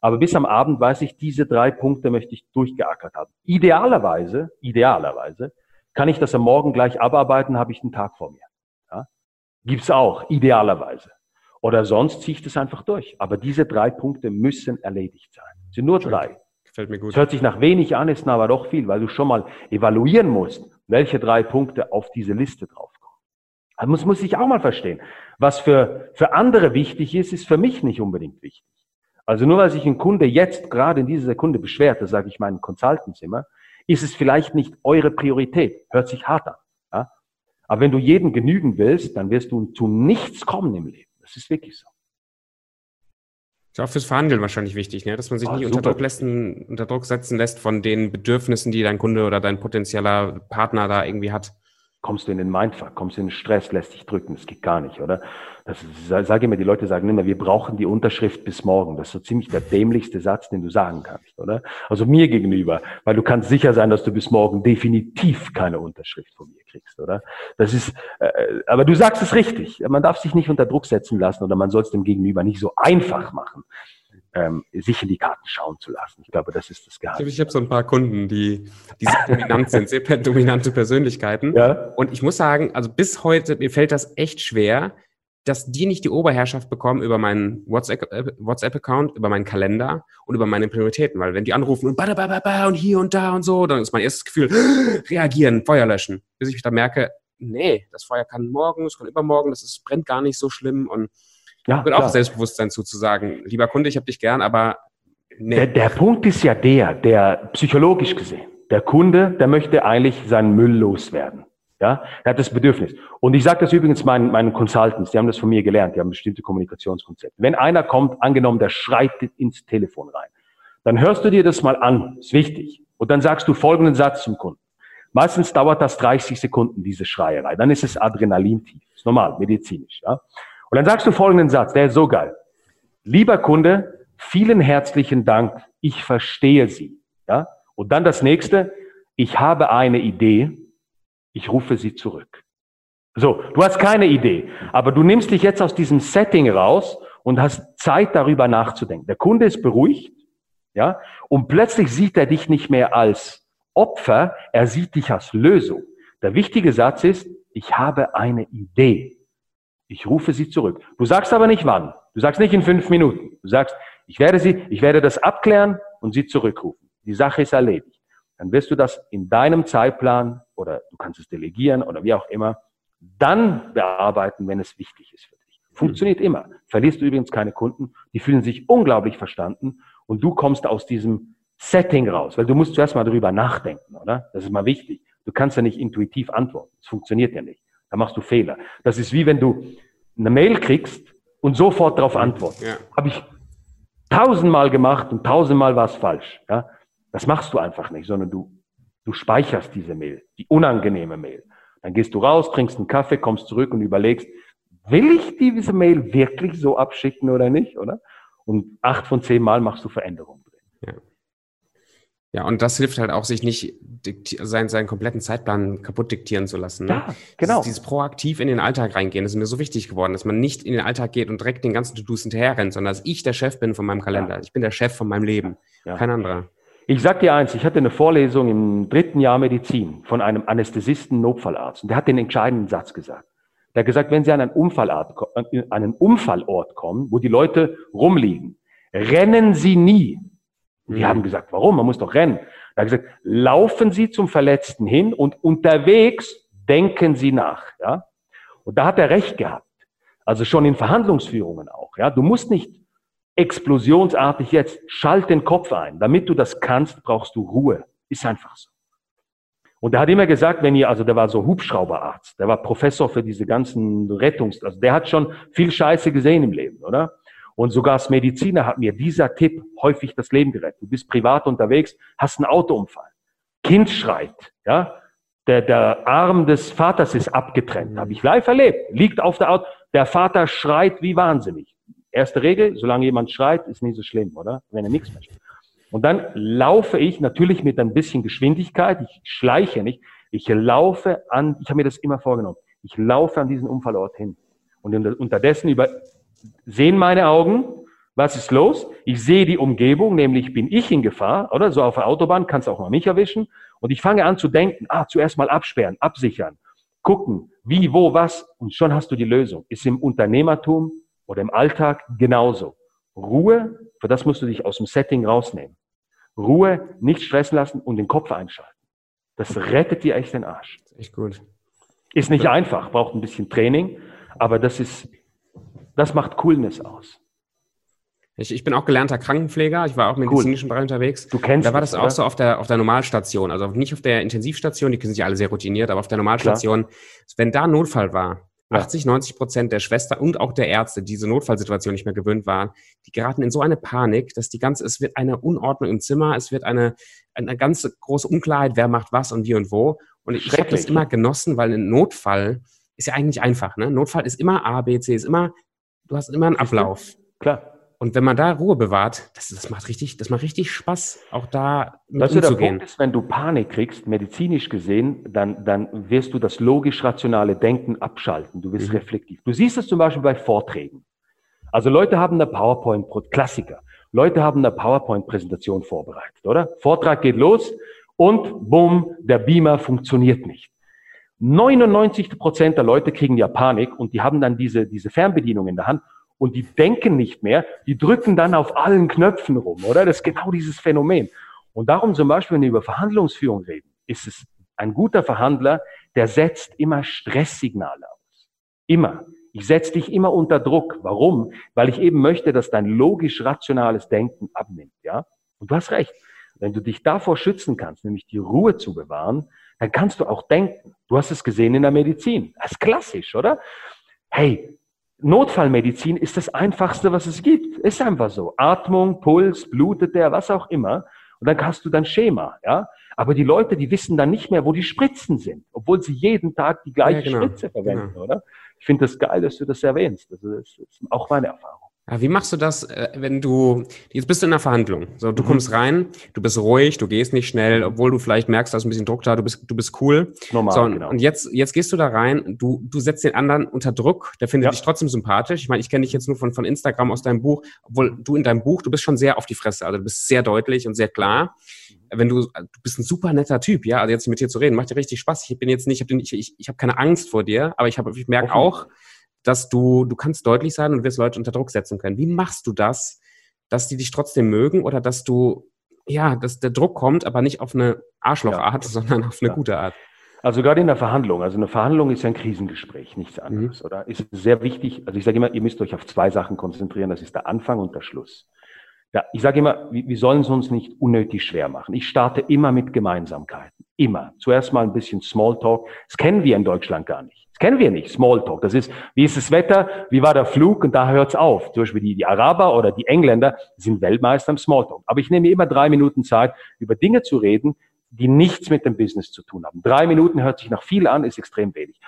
Aber bis am Abend weiß ich, diese drei Punkte möchte ich durchgeackert haben. Idealerweise, idealerweise kann ich das am Morgen gleich abarbeiten, habe ich einen Tag vor mir. Ja? Gibt's auch, idealerweise. Oder sonst ziehe ich das einfach durch. Aber diese drei Punkte müssen erledigt sein. Es sind nur drei. Gefällt mir gut. Es hört sich nach wenig an, ist aber doch viel, weil du schon mal evaluieren musst, welche drei Punkte auf diese Liste draufkommen. Das muss, muss ich auch mal verstehen. Was für, für andere wichtig ist, ist für mich nicht unbedingt wichtig. Also nur weil sich ein Kunde jetzt gerade in dieser Sekunde beschwert, das sage ich meinen Consultants immer, ist es vielleicht nicht eure Priorität. Hört sich hart an. Ja? Aber wenn du jedem genügen willst, dann wirst du zu nichts kommen im Leben. Das ist wirklich so. Ist auch fürs Verhandeln wahrscheinlich wichtig, ne? dass man sich oh, nicht unter Druck, lassen, unter Druck setzen lässt von den Bedürfnissen, die dein Kunde oder dein potenzieller Partner da irgendwie hat kommst du in den Mindfuck, kommst du in den Stress, lässt dich drücken. Das geht gar nicht, oder? Das sage immer, die Leute sagen immer, wir brauchen die Unterschrift bis morgen. Das ist so ziemlich der dämlichste Satz, den du sagen kannst, oder? Also mir gegenüber, weil du kannst sicher sein, dass du bis morgen definitiv keine Unterschrift von mir kriegst, oder? Das ist, äh, aber du sagst es richtig. Man darf sich nicht unter Druck setzen lassen oder man soll es dem Gegenüber nicht so einfach machen ähm, sich in die Karten schauen zu lassen. Ich glaube, das ist das Geheimnis. Ich habe so ein paar Kunden, die, die sehr dominant sind, sehr dominante Persönlichkeiten. Ja. Und ich muss sagen, also bis heute, mir fällt das echt schwer, dass die nicht die Oberherrschaft bekommen über meinen WhatsApp-Account, WhatsApp über meinen Kalender und über meine Prioritäten. Weil wenn die anrufen und, und hier und da und so, dann ist mein erstes Gefühl, reagieren, Feuer löschen. Bis ich dann merke, nee, das Feuer kann morgen, es kann übermorgen, das ist, brennt gar nicht so schlimm und ja, und auch Selbstbewusstsein zuzusagen. Lieber Kunde, ich habe dich gern, aber nee. Der, der Punkt ist ja der, der psychologisch gesehen, der Kunde, der möchte eigentlich seinen Müll loswerden. Ja, er hat das Bedürfnis. Und ich sage das übrigens meinen, meinen Consultants, die haben das von mir gelernt, die haben bestimmte Kommunikationskonzepte. Wenn einer kommt, angenommen, der schreit ins Telefon rein, dann hörst du dir das mal an, ist wichtig. Und dann sagst du folgenden Satz zum Kunden. Meistens dauert das 30 Sekunden, diese Schreierei. Dann ist es Adrenalintief. Ist normal, medizinisch. Ja? Und dann sagst du folgenden Satz, der ist so geil. Lieber Kunde, vielen herzlichen Dank, ich verstehe Sie. Ja? Und dann das nächste, ich habe eine Idee, ich rufe Sie zurück. So, du hast keine Idee, aber du nimmst dich jetzt aus diesem Setting raus und hast Zeit darüber nachzudenken. Der Kunde ist beruhigt, ja, und plötzlich sieht er dich nicht mehr als Opfer, er sieht dich als Lösung. Der wichtige Satz ist, ich habe eine Idee. Ich rufe sie zurück. Du sagst aber nicht wann. Du sagst nicht in fünf Minuten. Du sagst, ich werde sie, ich werde das abklären und sie zurückrufen. Die Sache ist erledigt. Dann wirst du das in deinem Zeitplan oder du kannst es delegieren oder wie auch immer dann bearbeiten, wenn es wichtig ist für dich. Funktioniert immer. Verlierst du übrigens keine Kunden. Die fühlen sich unglaublich verstanden und du kommst aus diesem Setting raus, weil du musst zuerst mal darüber nachdenken, oder? Das ist mal wichtig. Du kannst ja nicht intuitiv antworten. Das funktioniert ja nicht. Da machst du Fehler. Das ist wie wenn du eine Mail kriegst und sofort darauf antwortest. Ja. Habe ich tausendmal gemacht und tausendmal war es falsch. Ja? Das machst du einfach nicht, sondern du, du speicherst diese Mail, die unangenehme Mail. Dann gehst du raus, trinkst einen Kaffee, kommst zurück und überlegst, will ich diese Mail wirklich so abschicken oder nicht, oder? Und acht von zehn Mal machst du Veränderungen drin. Ja. Ja, und das hilft halt auch, sich nicht seinen, seinen kompletten Zeitplan kaputt diktieren zu lassen. Ne? Ja, genau. Dieses, dieses, proaktiv in den Alltag reingehen, das ist mir so wichtig geworden, dass man nicht in den Alltag geht und direkt den ganzen To-Dos hinterher rennt, sondern dass ich der Chef bin von meinem Kalender. Ja. Ich bin der Chef von meinem Leben, ja. kein anderer. Ich sag dir eins, ich hatte eine Vorlesung im dritten Jahr Medizin von einem Anästhesisten Notfallarzt und der hat den entscheidenden Satz gesagt. Der hat gesagt, wenn Sie an einen Unfallort, an einen Unfallort kommen, wo die Leute rumliegen, rennen Sie nie. Die mhm. haben gesagt, warum? Man muss doch rennen. Hat gesagt, laufen Sie zum Verletzten hin und unterwegs denken Sie nach. Ja? Und da hat er recht gehabt. Also schon in Verhandlungsführungen auch. Ja? Du musst nicht explosionsartig jetzt, schalt den Kopf ein. Damit du das kannst, brauchst du Ruhe. Ist einfach so. Und er hat immer gesagt, wenn ihr, also der war so Hubschrauberarzt, der war Professor für diese ganzen Rettungs, also der hat schon viel Scheiße gesehen im Leben, oder? Und sogar als Mediziner hat mir dieser Tipp häufig das Leben gerettet. Du bist privat unterwegs, hast einen Autounfall. Kind schreit, ja? Der, der Arm des Vaters ist abgetrennt. Habe ich live erlebt. Liegt auf der Auto. Der Vater schreit wie wahnsinnig. Erste Regel, solange jemand schreit, ist nicht so schlimm, oder? Wenn er nichts mehr schreit. Und dann laufe ich natürlich mit ein bisschen Geschwindigkeit, ich schleiche nicht, ich laufe an, ich habe mir das immer vorgenommen, ich laufe an diesen Unfallort hin. Und unterdessen über, sehen meine Augen, was ist los? Ich sehe die Umgebung, nämlich bin ich in Gefahr, oder? So auf der Autobahn kannst du auch mal mich erwischen. Und ich fange an zu denken, ah, zuerst mal absperren, absichern, gucken, wie, wo, was. Und schon hast du die Lösung. Ist im Unternehmertum oder im Alltag genauso. Ruhe, für das musst du dich aus dem Setting rausnehmen. Ruhe, nicht stressen lassen und den Kopf einschalten. Das rettet dir echt den Arsch. Echt gut. Ist nicht einfach, braucht ein bisschen Training, aber das ist, das macht Coolness aus. Ich, ich bin auch gelernter Krankenpfleger. Ich war auch im medizinischen cool. Bereich unterwegs. Du kennst Da war das, das auch so auf der, auf der Normalstation. Also nicht auf der Intensivstation, die sind ja alle sehr routiniert, aber auf der Normalstation, Klar. wenn da Notfall war, 80, 90 Prozent der Schwester und auch der Ärzte, die diese Notfallsituation nicht mehr gewöhnt waren, die geraten in so eine Panik, dass die ganze, es wird eine Unordnung im Zimmer, es wird eine, eine ganz große Unklarheit, wer macht was und wie und wo. Und ich habe das immer genossen, weil ein Notfall ist ja eigentlich einfach. Ne? Notfall ist immer A, B, C, ist immer, du hast immer einen Ablauf. Klar. Und wenn man da Ruhe bewahrt, das, das macht richtig, das macht richtig Spaß, auch da mit das umzugehen. Der Punkt ist, wenn du Panik kriegst, medizinisch gesehen, dann, dann wirst du das logisch-rationale Denken abschalten. Du wirst mhm. reflektiv. Du siehst es zum Beispiel bei Vorträgen. Also Leute haben eine PowerPoint, Klassiker. Leute haben eine PowerPoint-Präsentation vorbereitet, oder? Vortrag geht los und bumm, der Beamer funktioniert nicht. 99 Prozent der Leute kriegen ja Panik und die haben dann diese, diese Fernbedienung in der Hand und die denken nicht mehr, die drücken dann auf allen Knöpfen rum, oder? Das ist genau dieses Phänomen. Und darum zum Beispiel, wenn wir über Verhandlungsführung reden, ist es ein guter Verhandler, der setzt immer Stresssignale aus. Immer. Ich setze dich immer unter Druck. Warum? Weil ich eben möchte, dass dein logisch-rationales Denken abnimmt, ja? Und du hast recht. Wenn du dich davor schützen kannst, nämlich die Ruhe zu bewahren, dann kannst du auch denken. Du hast es gesehen in der Medizin. Das ist klassisch, oder? Hey, Notfallmedizin ist das Einfachste, was es gibt. Ist einfach so. Atmung, Puls, blutet der, was auch immer. Und dann hast du dein Schema, ja. Aber die Leute, die wissen dann nicht mehr, wo die Spritzen sind, obwohl sie jeden Tag die gleiche ja, genau. Spritze verwenden, genau. oder? Ich finde das geil, dass du das erwähnst. Ist, das ist auch meine Erfahrung. Ja, wie machst du das, äh, wenn du, jetzt bist du in einer Verhandlung. So, du mhm. kommst rein, du bist ruhig, du gehst nicht schnell, obwohl du vielleicht merkst, da ist ein bisschen Druck da, du bist, du bist cool. Normal, so, genau. Und jetzt, jetzt gehst du da rein, du, du setzt den anderen unter Druck, der findet ja. dich trotzdem sympathisch. Ich meine, ich kenne dich jetzt nur von, von Instagram aus deinem Buch, obwohl du in deinem Buch, du bist schon sehr auf die Fresse, also du bist sehr deutlich und sehr klar. Wenn du, du bist ein super netter Typ, ja, also jetzt mit dir zu reden, macht dir richtig Spaß. Ich bin jetzt nicht, ich habe ich, ich, ich hab keine Angst vor dir, aber ich, hab, ich merke auch, dass du, du kannst deutlich sein und wirst Leute unter Druck setzen können. Wie machst du das, dass die dich trotzdem mögen oder dass du, ja, dass der Druck kommt, aber nicht auf eine Arschlochart, ja. sondern auf eine ja. gute Art? Also gerade in der Verhandlung, also eine Verhandlung ist ja ein Krisengespräch, nichts anderes, mhm. oder? Ist sehr wichtig, also ich sage immer, ihr müsst euch auf zwei Sachen konzentrieren, das ist der Anfang und der Schluss. Ja, ich sage immer, wir sollen es uns nicht unnötig schwer machen. Ich starte immer mit Gemeinsamkeiten. Immer. Zuerst mal ein bisschen Smalltalk. Das kennen wir in Deutschland gar nicht. Das kennen wir nicht, Smalltalk. Das ist, wie ist das Wetter, wie war der Flug und da hört's auf. Zum Beispiel die, die Araber oder die Engländer sind Weltmeister im Smalltalk. Aber ich nehme immer drei Minuten Zeit, über Dinge zu reden, die nichts mit dem Business zu tun haben. Drei Minuten hört sich nach viel an, ist extrem wenig.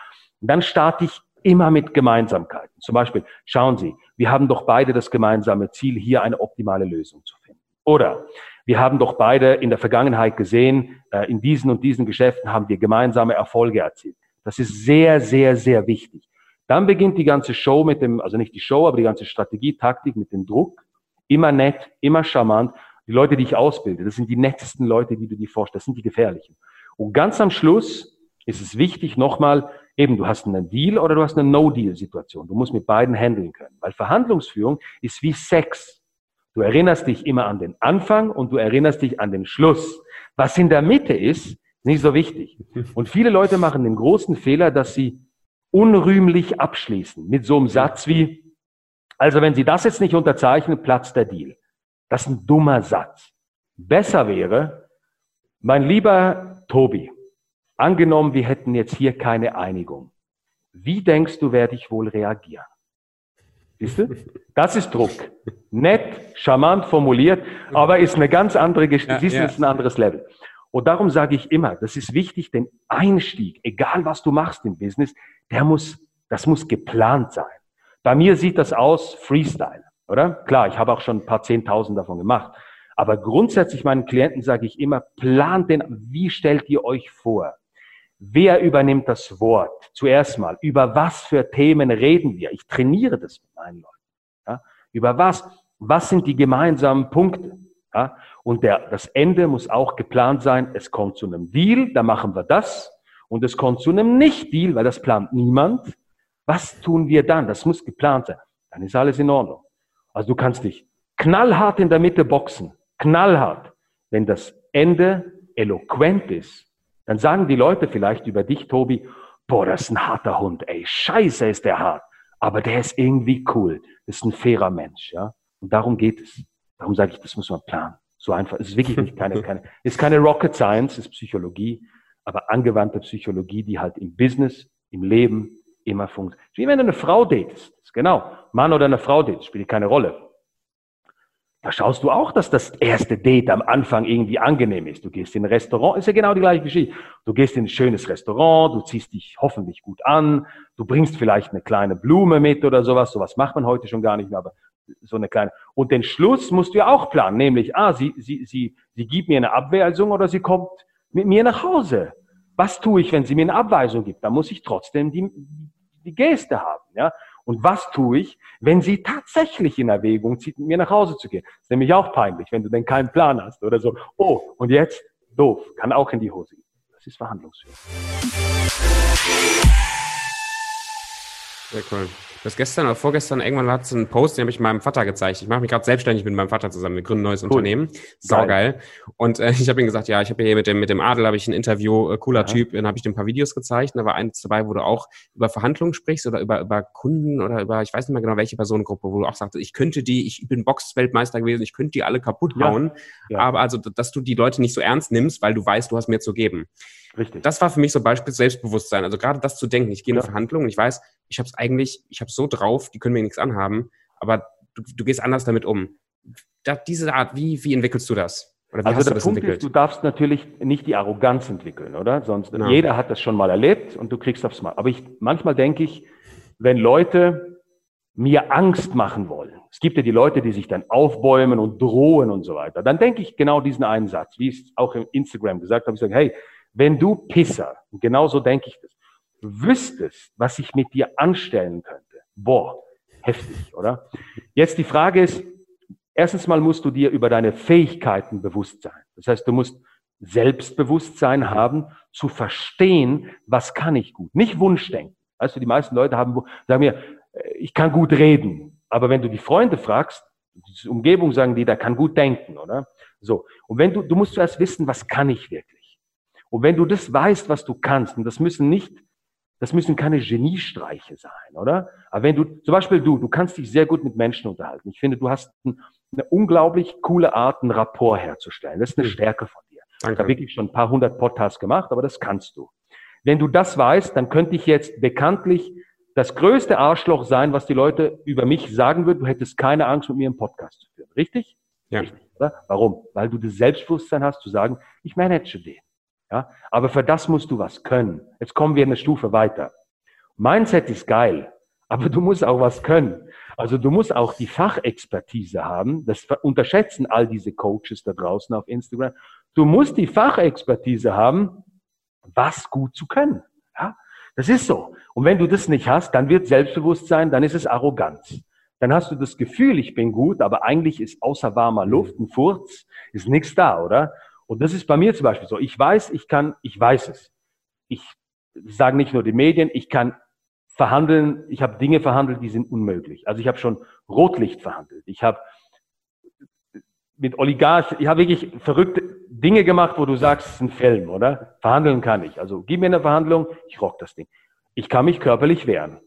Und dann starte ich immer mit Gemeinsamkeiten. Zum Beispiel, schauen Sie, wir haben doch beide das gemeinsame Ziel, hier eine optimale Lösung zu finden. Oder wir haben doch beide in der Vergangenheit gesehen, äh, in diesen und diesen Geschäften haben wir gemeinsame Erfolge erzielt. Das ist sehr, sehr, sehr wichtig. Dann beginnt die ganze Show mit dem, also nicht die Show, aber die ganze Strategie, Taktik mit dem Druck. Immer nett, immer charmant. Die Leute, die ich ausbilde, das sind die nettesten Leute, die du dir vorstellst. Das sind die gefährlichen. Und ganz am Schluss ist es wichtig, nochmal eben, du hast einen Deal oder du hast eine No-Deal-Situation. Du musst mit beiden handeln können. Weil Verhandlungsführung ist wie Sex. Du erinnerst dich immer an den Anfang und du erinnerst dich an den Schluss. Was in der Mitte ist, nicht so wichtig. Und viele Leute machen den großen Fehler, dass sie unrühmlich abschließen mit so einem Satz wie, also wenn Sie das jetzt nicht unterzeichnen, platzt der Deal. Das ist ein dummer Satz. Besser wäre, mein lieber Tobi, angenommen, wir hätten jetzt hier keine Einigung. Wie denkst du, werde ich wohl reagieren? Siehst du? Das ist Druck. Nett, charmant formuliert, aber ist eine ganz andere Geschichte. Ja, ja. ist ein anderes Level. Und darum sage ich immer, das ist wichtig, den Einstieg, egal was du machst im Business, der muss, das muss geplant sein. Bei mir sieht das aus Freestyle, oder? Klar, ich habe auch schon ein paar Zehntausend davon gemacht. Aber grundsätzlich meinen Klienten sage ich immer, plant den, wie stellt ihr euch vor? Wer übernimmt das Wort? Zuerst mal, über was für Themen reden wir? Ich trainiere das mit meinen Leuten. Ja? Über was? Was sind die gemeinsamen Punkte? Ja? Und der, das Ende muss auch geplant sein. Es kommt zu einem Deal, da machen wir das. Und es kommt zu einem Nicht-Deal, weil das plant niemand. Was tun wir dann? Das muss geplant sein. Dann ist alles in Ordnung. Also du kannst dich knallhart in der Mitte boxen. Knallhart. Wenn das Ende eloquent ist, dann sagen die Leute vielleicht über dich, Tobi, boah, das ist ein harter Hund, ey, scheiße ist der hart. Aber der ist irgendwie cool. Das ist ein fairer Mensch, ja. Und darum geht es. Darum sage ich, das muss man planen. So einfach. Es ist wirklich nicht keine, keine, ist keine Rocket Science, ist Psychologie, aber angewandte Psychologie, die halt im Business, im Leben immer funktioniert. Wie wenn du eine Frau datest. Genau. Mann oder eine Frau datest, spielt keine Rolle. Da schaust du auch, dass das erste Date am Anfang irgendwie angenehm ist. Du gehst in ein Restaurant, ist ja genau die gleiche Geschichte. Du gehst in ein schönes Restaurant, du ziehst dich hoffentlich gut an, du bringst vielleicht eine kleine Blume mit oder sowas. Sowas macht man heute schon gar nicht mehr, aber so eine kleine. Und den Schluss musst du ja auch planen, nämlich, ah, sie, sie, sie, sie gibt mir eine Abweisung oder sie kommt mit mir nach Hause. Was tue ich, wenn sie mir eine Abweisung gibt? Da muss ich trotzdem die, die Geste haben, ja. Und was tue ich, wenn sie tatsächlich in Erwägung zieht, mit mir nach Hause zu gehen? Das ist nämlich auch peinlich, wenn du denn keinen Plan hast oder so. Oh, und jetzt? Doof. Kann auch in die Hose gehen. Das ist Verhandlungsführung. Sehr cool. Das gestern oder vorgestern irgendwann hat es einen Post, den habe ich meinem Vater gezeigt. Ich mache mich gerade selbstständig mit meinem Vater zusammen. Wir gründen ein neues cool. Unternehmen. Saugeil. Und äh, ich habe ihm gesagt, ja, ich habe hier mit dem, mit dem Adel habe ich ein Interview, äh, cooler ja. Typ, dann habe ich dir ein paar Videos gezeigt. Da war eins dabei, wo du auch über Verhandlungen sprichst oder über, über Kunden oder über, ich weiß nicht mehr genau, welche Personengruppe, wo du auch sagst, ich könnte die, ich bin Boxweltmeister gewesen, ich könnte die alle kaputt hauen. Ja. Ja. Aber also, dass du die Leute nicht so ernst nimmst, weil du weißt, du hast mehr zu geben. Richtig. Das war für mich so ein Beispiel Selbstbewusstsein. Also gerade das zu denken, ich gehe in ja. Verhandlungen, ich weiß, ich habe es eigentlich, ich habe so drauf, die können mir nichts anhaben, aber du, du gehst anders damit um. Da, diese Art, wie, wie entwickelst du das? Also der Punkt ist, du darfst natürlich nicht die Arroganz entwickeln, oder? Sonst genau. jeder hat das schon mal erlebt und du kriegst aufs Mal. Aber ich manchmal denke ich, wenn Leute mir Angst machen wollen, es gibt ja die Leute, die sich dann aufbäumen und drohen und so weiter, dann denke ich genau diesen einen Satz, wie ich es auch im Instagram gesagt habe, ich sage, hey, wenn du Pisser, und genau so denke ich das, wüsstest, was ich mit dir anstellen könnte, boah, heftig, oder? Jetzt die Frage ist, erstens mal musst du dir über deine Fähigkeiten bewusst sein. Das heißt, du musst Selbstbewusstsein haben, zu verstehen, was kann ich gut. Nicht Wunschdenken. Weißt du, die meisten Leute haben, sagen mir, ich kann gut reden. Aber wenn du die Freunde fragst, die Umgebung sagen die, der kann gut denken, oder? So. Und wenn du, du musst zuerst wissen, was kann ich wirklich? Und wenn du das weißt, was du kannst, und das müssen nicht, das müssen keine Geniestreiche sein, oder? Aber wenn du, zum Beispiel du, du kannst dich sehr gut mit Menschen unterhalten. Ich finde, du hast eine unglaublich coole Art, einen Rapport herzustellen. Das ist eine hm. Stärke von dir. Danke. Ich habe wirklich schon ein paar hundert Podcasts gemacht, aber das kannst du. Wenn du das weißt, dann könnte ich jetzt bekanntlich das größte Arschloch sein, was die Leute über mich sagen würden. Du hättest keine Angst, mit mir einen Podcast zu führen. Richtig? Ja. Richtig, oder? Warum? Weil du das Selbstbewusstsein hast, zu sagen, ich manage den. Ja? Aber für das musst du was können. Jetzt kommen wir eine Stufe weiter. Mindset ist geil, aber du musst auch was können. Also du musst auch die Fachexpertise haben. Das unterschätzen all diese Coaches da draußen auf Instagram. Du musst die Fachexpertise haben, was gut zu können. Ja? Das ist so. Und wenn du das nicht hast, dann wird Selbstbewusstsein, dann ist es Arroganz. Dann hast du das Gefühl, ich bin gut, aber eigentlich ist außer warmer Luft ein Furz, ist nichts da, oder? Und das ist bei mir zum Beispiel so. Ich weiß, ich kann, ich weiß es. Ich sagen nicht nur die Medien, ich kann verhandeln, ich habe Dinge verhandelt, die sind unmöglich. Also ich habe schon Rotlicht verhandelt. Ich habe mit Oligarchen, ich habe wirklich verrückte Dinge gemacht, wo du sagst, es ist ein Film, oder? Verhandeln kann ich. Also gib mir eine Verhandlung, ich rock das Ding. Ich kann mich körperlich wehren.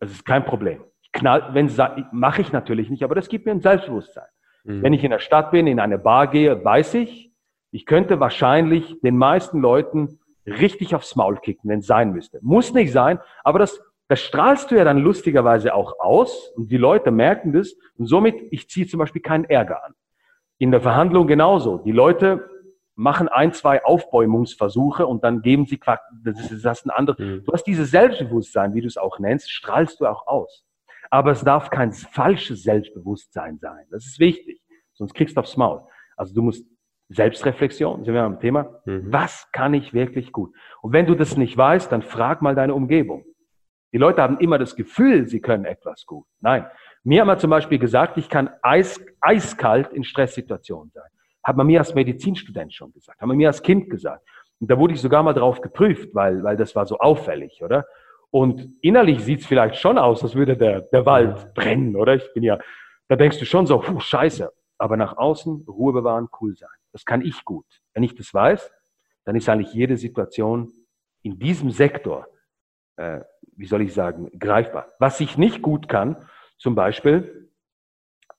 Das ist kein Problem. Knall, wenn mache ich natürlich nicht, aber das gibt mir ein Selbstbewusstsein. Mhm. Wenn ich in der Stadt bin, in eine Bar gehe, weiß ich, ich könnte wahrscheinlich den meisten Leuten richtig aufs Maul kicken, wenn es sein müsste. Muss nicht sein, aber das, das strahlst du ja dann lustigerweise auch aus und die Leute merken das und somit, ich ziehe zum Beispiel keinen Ärger an. In der Verhandlung genauso. Die Leute machen ein, zwei Aufbäumungsversuche und dann geben sie Quack, das ist das ein anderes. Mhm. Du hast dieses Selbstbewusstsein, wie du es auch nennst, strahlst du auch aus. Aber es darf kein falsches Selbstbewusstsein sein. Das ist wichtig. Sonst kriegst du aufs Maul. Also du musst Selbstreflexion, sind wir am Thema. Mhm. Was kann ich wirklich gut? Und wenn du das nicht weißt, dann frag mal deine Umgebung. Die Leute haben immer das Gefühl, sie können etwas gut. Nein. Mir haben wir zum Beispiel gesagt, ich kann eis, eiskalt in Stresssituationen sein. Hat man mir als Medizinstudent schon gesagt, hat man mir als Kind gesagt. Und da wurde ich sogar mal drauf geprüft, weil, weil das war so auffällig, oder? Und innerlich sieht's vielleicht schon aus, als würde der, der Wald brennen, oder? Ich bin ja, da denkst du schon so, puh, scheiße. Aber nach außen Ruhe bewahren, cool sein. Das kann ich gut. Wenn ich das weiß, dann ist eigentlich jede Situation in diesem Sektor, äh, wie soll ich sagen, greifbar. Was ich nicht gut kann, zum Beispiel,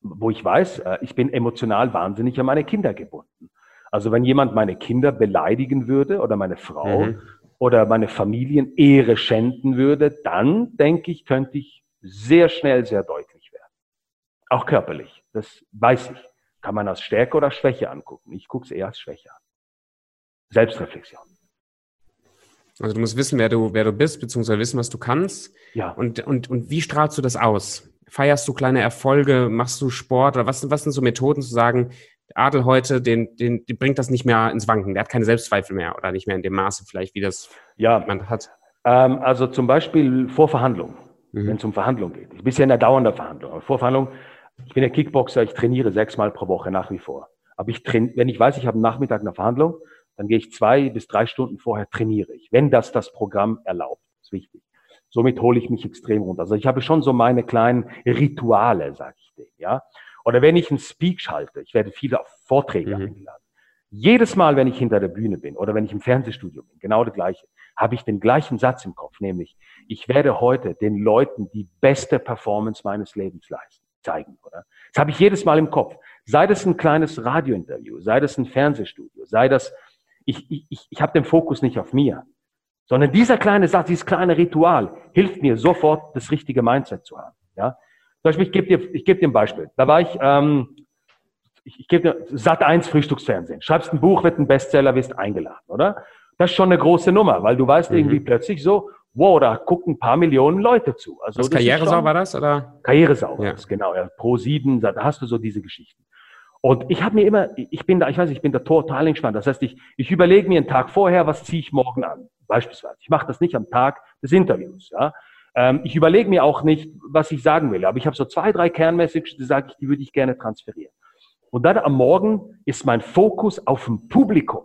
wo ich weiß, äh, ich bin emotional wahnsinnig an meine Kinder gebunden. Also wenn jemand meine Kinder beleidigen würde oder meine Frau mhm. oder meine Familienehre schänden würde, dann denke ich, könnte ich sehr schnell sehr deutlich werden. Auch körperlich. Das weiß ich. Kann man als Stärke oder Schwäche angucken. Ich gucke es eher als Schwäche an. Selbstreflexion. Also du musst wissen, wer du, wer du bist, beziehungsweise wissen, was du kannst. Ja. Und, und, und wie strahlst du das aus? Feierst du kleine Erfolge? Machst du Sport? Oder was, was sind so Methoden zu sagen, Adel heute, den, den, den bringt das nicht mehr ins Wanken. Der hat keine Selbstzweifel mehr oder nicht mehr in dem Maße vielleicht, wie das ja. man hat. Ähm, also zum Beispiel vor Verhandlungen, mhm. wenn es um Verhandlungen geht. Ich bin ja in der dauernden Verhandlung. Aber vor Verhandlungen ich bin ja Kickboxer, ich trainiere sechsmal pro Woche nach wie vor. Aber ich train, wenn ich weiß, ich habe am Nachmittag eine Verhandlung, dann gehe ich zwei bis drei Stunden vorher trainiere ich, wenn das das Programm erlaubt. Das ist wichtig. Somit hole ich mich extrem runter. Also ich habe schon so meine kleinen Rituale, sage ich dir, ja. Oder wenn ich einen Speak schalte, ich werde viele Vorträge mhm. eingeladen. Jedes Mal, wenn ich hinter der Bühne bin oder wenn ich im Fernsehstudio bin, genau das Gleiche, habe ich den gleichen Satz im Kopf, nämlich, ich werde heute den Leuten die beste Performance meines Lebens leisten zeigen, oder? Das habe ich jedes Mal im Kopf. Sei das ein kleines Radiointerview, sei das ein Fernsehstudio, sei das, ich, ich, ich, habe den Fokus nicht auf mir, sondern dieser kleine Satz, dieses kleine Ritual hilft mir sofort, das richtige Mindset zu haben. Ja? Zum Beispiel, ich gebe dir, ich gebe dir ein Beispiel. Da war ich, ähm, ich, ich gebe dir Sat 1 Frühstücksfernsehen. Schreibst ein Buch, wird ein Bestseller, wirst eingeladen, oder? Das ist schon eine große Nummer, weil du weißt mhm. irgendwie plötzlich so, wow, da gucken ein paar Millionen Leute zu. Also das Karrieresau war das, oder? Karrieresau war ja. das, genau. Ja, Pro 7, da hast du so diese Geschichten. Und ich habe mir immer, ich bin da, ich weiß, ich bin da total entspannt. Das heißt, ich, ich überlege mir einen Tag vorher, was ziehe ich morgen an, beispielsweise. Ich mache das nicht am Tag des Interviews. Ja. Ähm, ich überlege mir auch nicht, was ich sagen will, aber ich habe so zwei, drei Kernmessages, die sage ich, die würde ich gerne transferieren. Und dann am Morgen ist mein Fokus auf dem Publikum,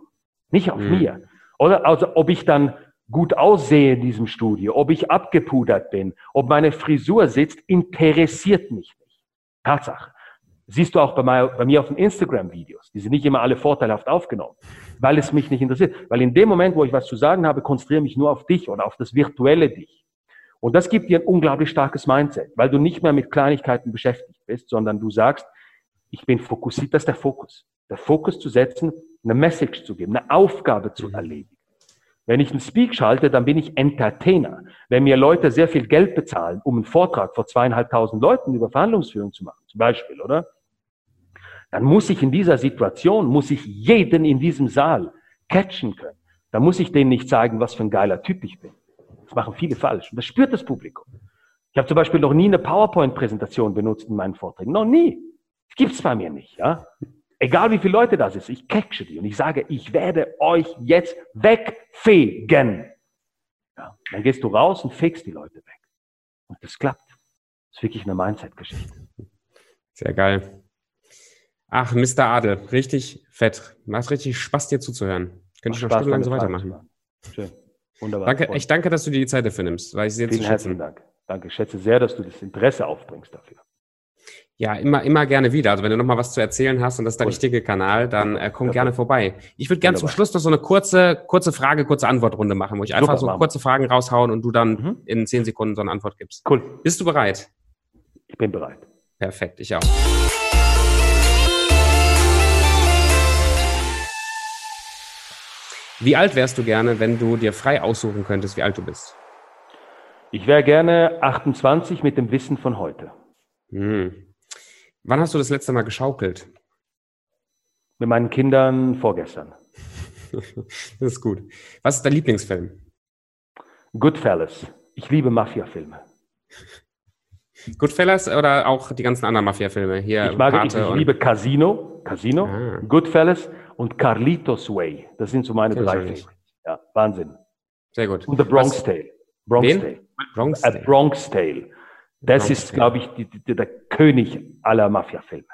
nicht auf mhm. mir. Oder also, ob ich dann gut aussehe in diesem Studio, ob ich abgepudert bin, ob meine Frisur sitzt, interessiert mich nicht. Tatsache. Siehst du auch bei, mir, auf den Instagram-Videos. Die sind nicht immer alle vorteilhaft aufgenommen, weil es mich nicht interessiert. Weil in dem Moment, wo ich was zu sagen habe, konzentriere mich nur auf dich oder auf das virtuelle Dich. Und das gibt dir ein unglaublich starkes Mindset, weil du nicht mehr mit Kleinigkeiten beschäftigt bist, sondern du sagst, ich bin fokussiert, das ist der Fokus. Der Fokus zu setzen, eine Message zu geben, eine Aufgabe zu erledigen. Wenn ich einen Speak schalte, dann bin ich Entertainer. Wenn mir Leute sehr viel Geld bezahlen, um einen Vortrag vor zweieinhalbtausend Leuten über Verhandlungsführung zu machen, zum Beispiel, oder? Dann muss ich in dieser Situation, muss ich jeden in diesem Saal catchen können. Da muss ich denen nicht zeigen, was für ein geiler Typ ich bin. Das machen viele falsch. Und das spürt das Publikum. Ich habe zum Beispiel noch nie eine PowerPoint-Präsentation benutzt in meinen Vorträgen. Noch nie. Das gibt's bei mir nicht. Ja? Egal wie viele Leute das ist, ich catche die und ich sage, ich werde euch jetzt wegfegen. Ja, dann gehst du raus und fegst die Leute weg. Und das klappt. Das ist wirklich eine Mindset-Geschichte. Sehr geil. Ach, Mr. Adel, richtig fett. Macht richtig Spaß, dir zuzuhören. Könnte ich noch stundenlang so weitermachen. Schön. Wunderbar. Danke, ich danke, dass du dir die Zeit dafür nimmst, weil ich sehr Vielen herzlichen Dank. Danke. Ich schätze sehr, dass du das Interesse aufbringst dafür. Ja, immer, immer gerne wieder. Also wenn du noch mal was zu erzählen hast und das ist der cool. richtige Kanal, dann äh, komm ja, gerne vorbei. Ich würde gerne zum Schluss noch so eine kurze, kurze Frage, kurze Antwortrunde machen, wo ich einfach Super, so kurze Fragen raushauen und du dann mhm. in zehn Sekunden so eine Antwort gibst. Cool. Bist du bereit? Ich bin bereit. Perfekt, ich auch. Wie alt wärst du gerne, wenn du dir frei aussuchen könntest, wie alt du bist? Ich wäre gerne 28 mit dem Wissen von heute. Hm. Wann hast du das letzte Mal geschaukelt? Mit meinen Kindern vorgestern. das ist gut. Was ist dein Lieblingsfilm? Goodfellas. Ich liebe Mafia-Filme. Goodfellas oder auch die ganzen anderen Mafia-Filme? Hier ich, mag, ich, ich liebe Casino, Casino, ah. Goodfellas und Carlitos Way. Das sind so meine drei Filme. Ja, Wahnsinn. Sehr gut. Und The Bronx Was? Tale. Bronx Wen? Tale. Bronx Tale. A Bronx Tale. Das ist, glaube ich, die, die, der König aller Mafia-Filme.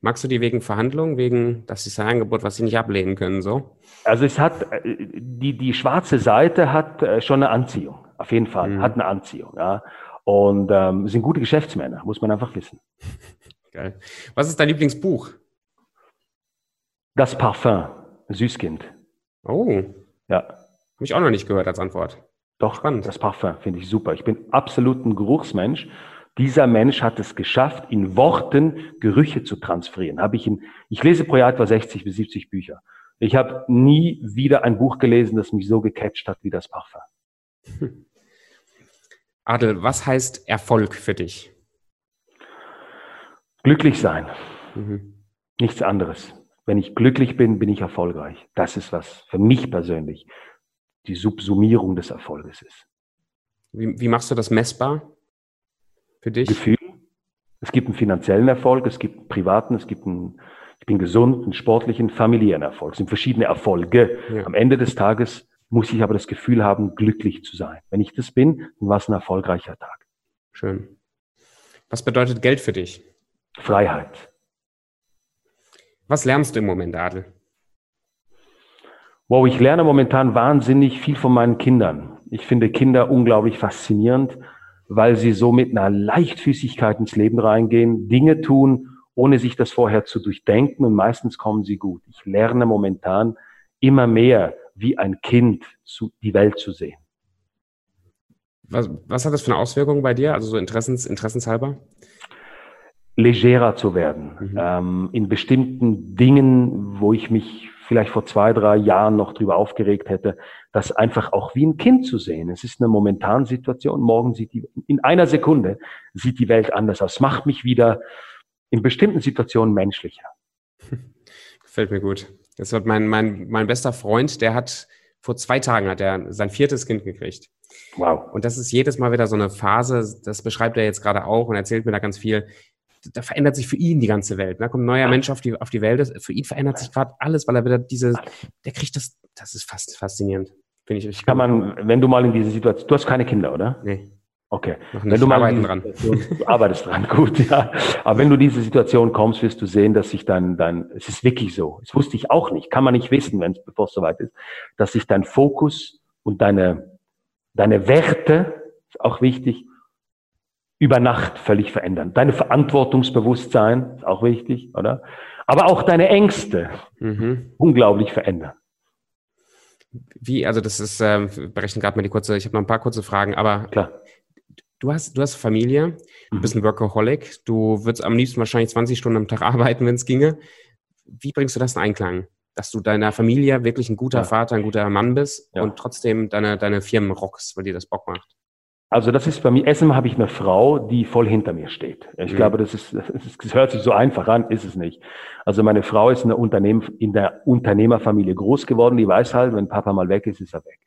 Magst du die wegen Verhandlungen, wegen, das ist ein Angebot, was sie nicht ablehnen können, so? Also es hat, äh, die, die schwarze Seite hat äh, schon eine Anziehung, auf jeden Fall, mhm. hat eine Anziehung, ja. Und ähm, sind gute Geschäftsmänner, muss man einfach wissen. Geil. Was ist dein Lieblingsbuch? Das Parfum, Süßkind. Oh. Ja. Habe ich auch noch nicht gehört als Antwort. Doch, Spannend. das Parfum finde ich super. Ich bin absolut ein Geruchsmensch. Dieser Mensch hat es geschafft, in Worten Gerüche zu transferieren. Habe ich in, ich lese pro Jahr etwa 60 bis 70 Bücher. Ich habe nie wieder ein Buch gelesen, das mich so gecatcht hat wie das Parfum. Adel, was heißt Erfolg für dich? Glücklich sein. Mhm. Nichts anderes. Wenn ich glücklich bin, bin ich erfolgreich. Das ist was für mich persönlich die Subsumierung des Erfolges ist. Wie, wie machst du das messbar für dich? Gefühl. Es gibt einen finanziellen Erfolg, es gibt einen privaten, es gibt einen, ich bin gesund, einen sportlichen, familiären Erfolg. Es sind verschiedene Erfolge. Ja. Am Ende des Tages muss ich aber das Gefühl haben, glücklich zu sein. Wenn ich das bin, dann war es ein erfolgreicher Tag. Schön. Was bedeutet Geld für dich? Freiheit. Was lernst du im Moment, Adel? Wow, ich lerne momentan wahnsinnig viel von meinen Kindern. Ich finde Kinder unglaublich faszinierend, weil sie so mit einer Leichtfüßigkeit ins Leben reingehen, Dinge tun, ohne sich das vorher zu durchdenken und meistens kommen sie gut. Ich lerne momentan immer mehr, wie ein Kind zu, die Welt zu sehen. Was, was hat das für eine Auswirkung bei dir, also so Interessens, interessenshalber? Legerer zu werden. Mhm. Ähm, in bestimmten Dingen, wo ich mich vielleicht vor zwei, drei Jahren noch drüber aufgeregt hätte, das einfach auch wie ein Kind zu sehen. Es ist eine momentane Situation. Morgen sieht die, in einer Sekunde sieht die Welt anders aus. Macht mich wieder in bestimmten Situationen menschlicher. Gefällt mir gut. Das wird mein, mein, mein bester Freund, der hat vor zwei Tagen hat er sein viertes Kind gekriegt. Wow. Und das ist jedes Mal wieder so eine Phase, das beschreibt er jetzt gerade auch und erzählt mir da ganz viel da verändert sich für ihn die ganze Welt. Da kommt ein neuer Mensch auf die, auf die Welt. Für ihn verändert sich gerade alles, weil er wieder diese, der kriegt das, das ist fast faszinierend. Finde ich richtig. Kann man, wenn du mal in diese Situation, du hast keine Kinder, oder? Nee. Okay. Wenn du mal dran. du arbeitest dran, gut, ja. Aber wenn du diese Situation kommst, wirst du sehen, dass sich dann, dann, es ist wirklich so. Das wusste ich auch nicht. Kann man nicht wissen, wenn es, bevor es soweit ist, dass sich dein Fokus und deine, deine Werte, ist auch wichtig, über Nacht völlig verändern. Deine Verantwortungsbewusstsein ist auch wichtig, oder? Aber auch deine Ängste mhm. unglaublich verändern. Wie, also das ist, äh, berechnen gerade mal die kurze, ich habe noch ein paar kurze Fragen, aber Klar. Du hast, du hast Familie, du mhm. bist ein Workaholic, du würdest am liebsten wahrscheinlich 20 Stunden am Tag arbeiten, wenn es ginge. Wie bringst du das in Einklang? Dass du deiner Familie wirklich ein guter ja. Vater, ein guter Mann bist ja. und trotzdem deine, deine Firmen rockst, weil dir das Bock macht? Also das ist bei mir, Essen habe ich eine Frau, die voll hinter mir steht. Ich mhm. glaube, das ist, das hört sich so einfach an, ist es nicht. Also meine Frau ist in der, Unternehmen, in der Unternehmerfamilie groß geworden, die weiß halt, wenn Papa mal weg ist, ist er weg.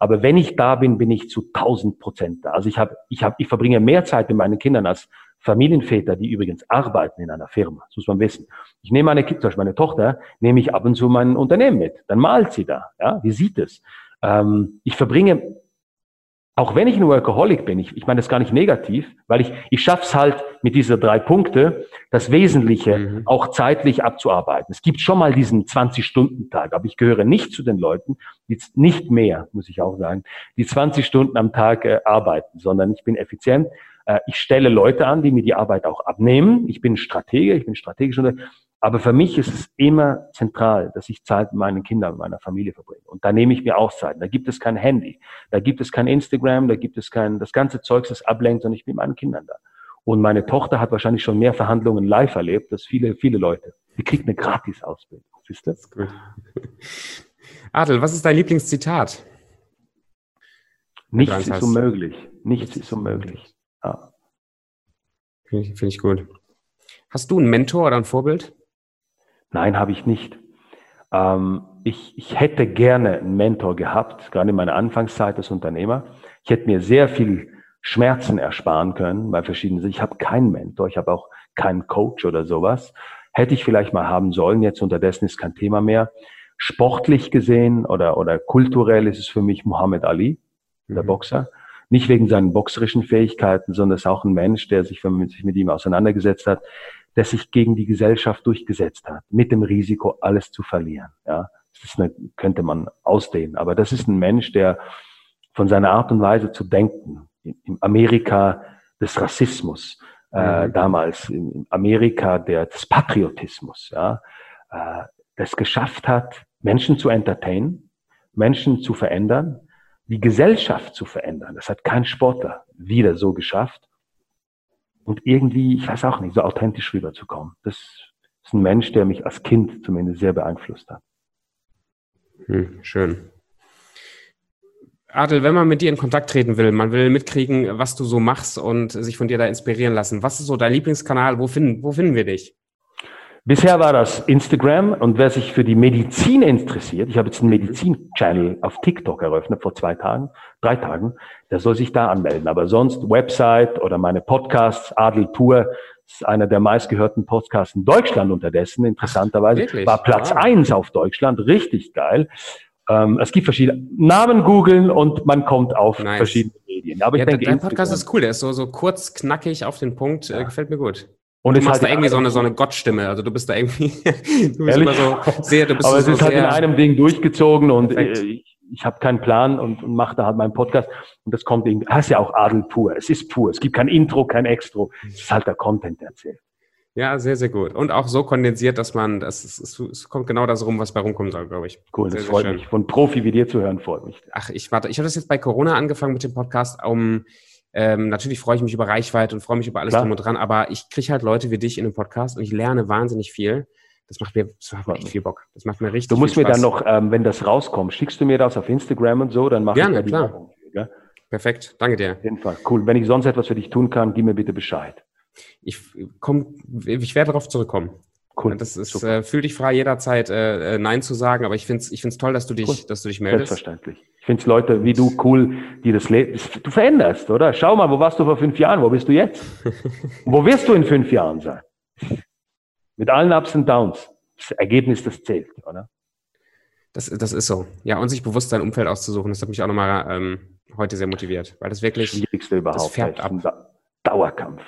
Aber wenn ich da bin, bin ich zu 1000 Prozent da. Also ich habe, ich habe, ich verbringe mehr Zeit mit meinen Kindern als Familienväter, die übrigens arbeiten in einer Firma. Das muss man wissen. Ich nehme meine Kinder, zum Beispiel meine Tochter, nehme ich ab und zu mein Unternehmen mit. Dann malt sie da. Ja, wie sieht es? Ähm, ich verbringe auch wenn ich ein Workaholic bin, ich, ich meine das gar nicht negativ, weil ich, ich schaffe es halt mit dieser drei Punkte, das Wesentliche mhm. auch zeitlich abzuarbeiten. Es gibt schon mal diesen 20-Stunden-Tag, aber ich gehöre nicht zu den Leuten, die nicht mehr, muss ich auch sagen, die 20 Stunden am Tag äh, arbeiten, sondern ich bin effizient. Äh, ich stelle Leute an, die mir die Arbeit auch abnehmen. Ich bin Stratege, ich bin strategisch. Aber für mich ist es immer zentral, dass ich Zeit mit meinen Kindern, mit meiner Familie verbringe. Und da nehme ich mir auch Zeit. Da gibt es kein Handy, da gibt es kein Instagram, da gibt es kein, das ganze Zeugs, das ablenkt, sondern ich bin mit meinen Kindern da. Und meine Tochter hat wahrscheinlich schon mehr Verhandlungen live erlebt, als viele, viele Leute. Die kriegt eine Gratis-Ausbildung. Siehst du? Das ist gut. Adel, was ist dein Lieblingszitat? Nichts ist unmöglich. Nichts ist unmöglich. Ja. Finde ich, find ich gut. Hast du einen Mentor oder ein Vorbild? Nein, habe ich nicht. Ähm, ich, ich hätte gerne einen Mentor gehabt, gerade in meiner Anfangszeit als Unternehmer. Ich hätte mir sehr viel Schmerzen ersparen können bei verschiedenen. Ich habe keinen Mentor, ich habe auch keinen Coach oder sowas. Hätte ich vielleicht mal haben sollen. Jetzt unterdessen ist kein Thema mehr. Sportlich gesehen oder, oder kulturell ist es für mich Muhammad Ali, der mhm. Boxer. Nicht wegen seinen boxerischen Fähigkeiten, sondern es ist auch ein Mensch, der sich, wenn man sich mit ihm auseinandergesetzt hat, der sich gegen die Gesellschaft durchgesetzt hat, mit dem Risiko, alles zu verlieren. Ja, das eine, könnte man ausdehnen. Aber das ist ein Mensch, der von seiner Art und Weise zu denken, im Amerika des Rassismus, äh, mhm. damals in Amerika der, des Patriotismus, ja, äh, das geschafft hat, Menschen zu entertainen, Menschen zu verändern, die Gesellschaft zu verändern. Das hat kein Sportler wieder so geschafft und irgendwie, ich weiß auch nicht, so authentisch rüberzukommen. Das ist ein Mensch, der mich als Kind zumindest sehr beeinflusst hat. Hm, schön. Adel, wenn man mit dir in Kontakt treten will, man will mitkriegen, was du so machst und sich von dir da inspirieren lassen. Was ist so dein Lieblingskanal? Wo finden, wo finden wir dich? Bisher war das Instagram und wer sich für die Medizin interessiert, ich habe jetzt einen Medizin-Channel auf TikTok eröffnet vor zwei Tagen, drei Tagen, der soll sich da anmelden. Aber sonst Website oder meine Podcasts, Adel Pur, ist einer der meistgehörten Podcasts in Deutschland unterdessen, interessanterweise. Wirklich? War Platz wow. eins auf Deutschland, richtig geil. Ähm, es gibt verschiedene Namen googeln und man kommt auf nice. verschiedene Medien. Aber ich ja, denke, dein Podcast ist cool, der ist so, so kurz, knackig auf den Punkt, äh, ja. äh, gefällt mir gut. Und du machst halt da irgendwie so eine, so eine Gottstimme. Also du bist da irgendwie, du bist immer so sehr, du bist Aber so es ist halt in einem Ding durchgezogen und perfekt. ich, ich habe keinen Plan und, und mache da halt meinen Podcast und das kommt irgendwie, das ist ja auch Adel pur. Es ist pur. Es gibt kein Intro, kein Extro. Es ist halt der Content, erzählt. Ja, sehr, sehr gut. Und auch so kondensiert, dass man, das ist, es, es kommt genau das rum, was bei rumkommen soll, glaube ich. Cool, sehr, das freut mich. Von Profi wie dir zu hören, freut mich. Ach, ich warte, ich habe das jetzt bei Corona angefangen mit dem Podcast, um ähm, natürlich freue ich mich über Reichweite und freue mich über alles Klar. drum und dran, aber ich kriege halt Leute wie dich in dem Podcast und ich lerne wahnsinnig viel. Das macht mir, das macht mir echt viel Bock. Das macht mir richtig Du musst mir dann noch, ähm, wenn das rauskommt, schickst du mir das auf Instagram und so, dann mache Gerne, ich ja klar. Ja? Perfekt, danke dir. Auf jeden Fall, cool. Wenn ich sonst etwas für dich tun kann, gib mir bitte Bescheid. Ich komm, ich werde darauf zurückkommen. Cool. Das ist, äh, fühl dich frei jederzeit äh, äh, Nein zu sagen, aber ich finde es ich find's toll, dass du dich, cool. dass du dich meldest. Selbstverständlich. Ich finde Leute wie du cool, die das Leben, du veränderst, oder? Schau mal, wo warst du vor fünf Jahren? Wo bist du jetzt? wo wirst du in fünf Jahren sein? Mit allen Ups und Downs. Das Ergebnis, das zählt, oder? Das, das ist so. Ja, und sich bewusst sein Umfeld auszusuchen, das hat mich auch nochmal ähm, heute sehr motiviert, weil das wirklich das Schwierigste überhaupt. Das färbt ab. Dauerkampf.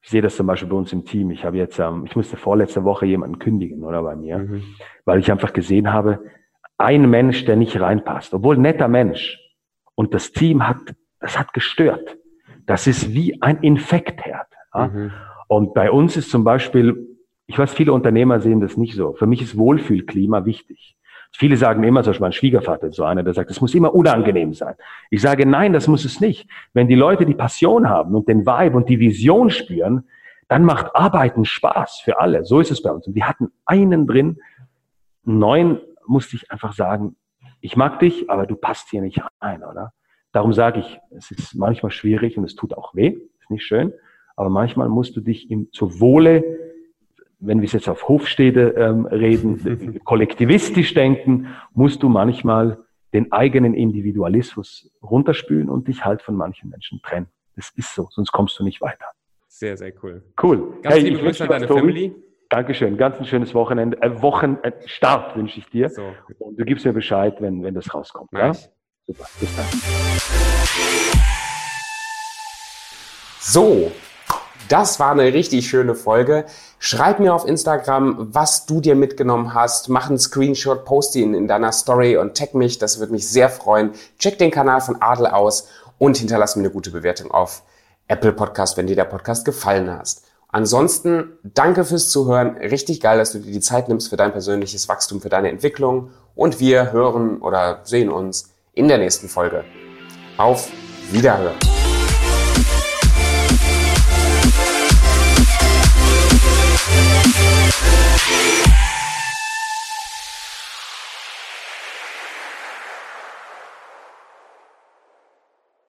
Ich sehe das zum Beispiel bei uns im Team. Ich habe jetzt, ähm, ich musste vorletzte Woche jemanden kündigen, oder bei mir, mhm. weil ich einfach gesehen habe, ein Mensch, der nicht reinpasst, obwohl netter Mensch. Und das Team hat, das hat gestört. Das ist wie ein Infektherd. Ja? Mhm. Und bei uns ist zum Beispiel, ich weiß, viele Unternehmer sehen das nicht so. Für mich ist Wohlfühlklima wichtig. Viele sagen immer, zum Beispiel mein Schwiegervater ist so einer, der sagt, es muss immer unangenehm sein. Ich sage, nein, das muss es nicht. Wenn die Leute die Passion haben und den Vibe und die Vision spüren, dann macht Arbeiten Spaß für alle. So ist es bei uns. Und wir hatten einen drin, neun musste ich einfach sagen, ich mag dich, aber du passt hier nicht rein, oder? Darum sage ich, es ist manchmal schwierig und es tut auch weh, ist nicht schön, aber manchmal musst du dich im, zur Wohle wenn wir jetzt auf Hofstädte ähm, reden, kollektivistisch denken, musst du manchmal den eigenen Individualismus runterspülen und dich halt von manchen Menschen trennen. Das ist so, sonst kommst du nicht weiter. Sehr, sehr cool. Cool. Ganz hey, liebe Grüße an deine. Family. Dankeschön. Ganz ein schönes Wochenende. Äh, Wochenstart wünsche ich dir. So. Und du gibst mir Bescheid, wenn, wenn das rauskommt. Ja? Super. Bis dann. So, das war eine richtig schöne Folge. Schreib mir auf Instagram, was du dir mitgenommen hast. Mach einen Screenshot, post ihn in deiner Story und tag mich. Das würde mich sehr freuen. Check den Kanal von Adel aus und hinterlass mir eine gute Bewertung auf Apple Podcast, wenn dir der Podcast gefallen hat. Ansonsten danke fürs Zuhören. Richtig geil, dass du dir die Zeit nimmst für dein persönliches Wachstum, für deine Entwicklung. Und wir hören oder sehen uns in der nächsten Folge. Auf Wiederhören.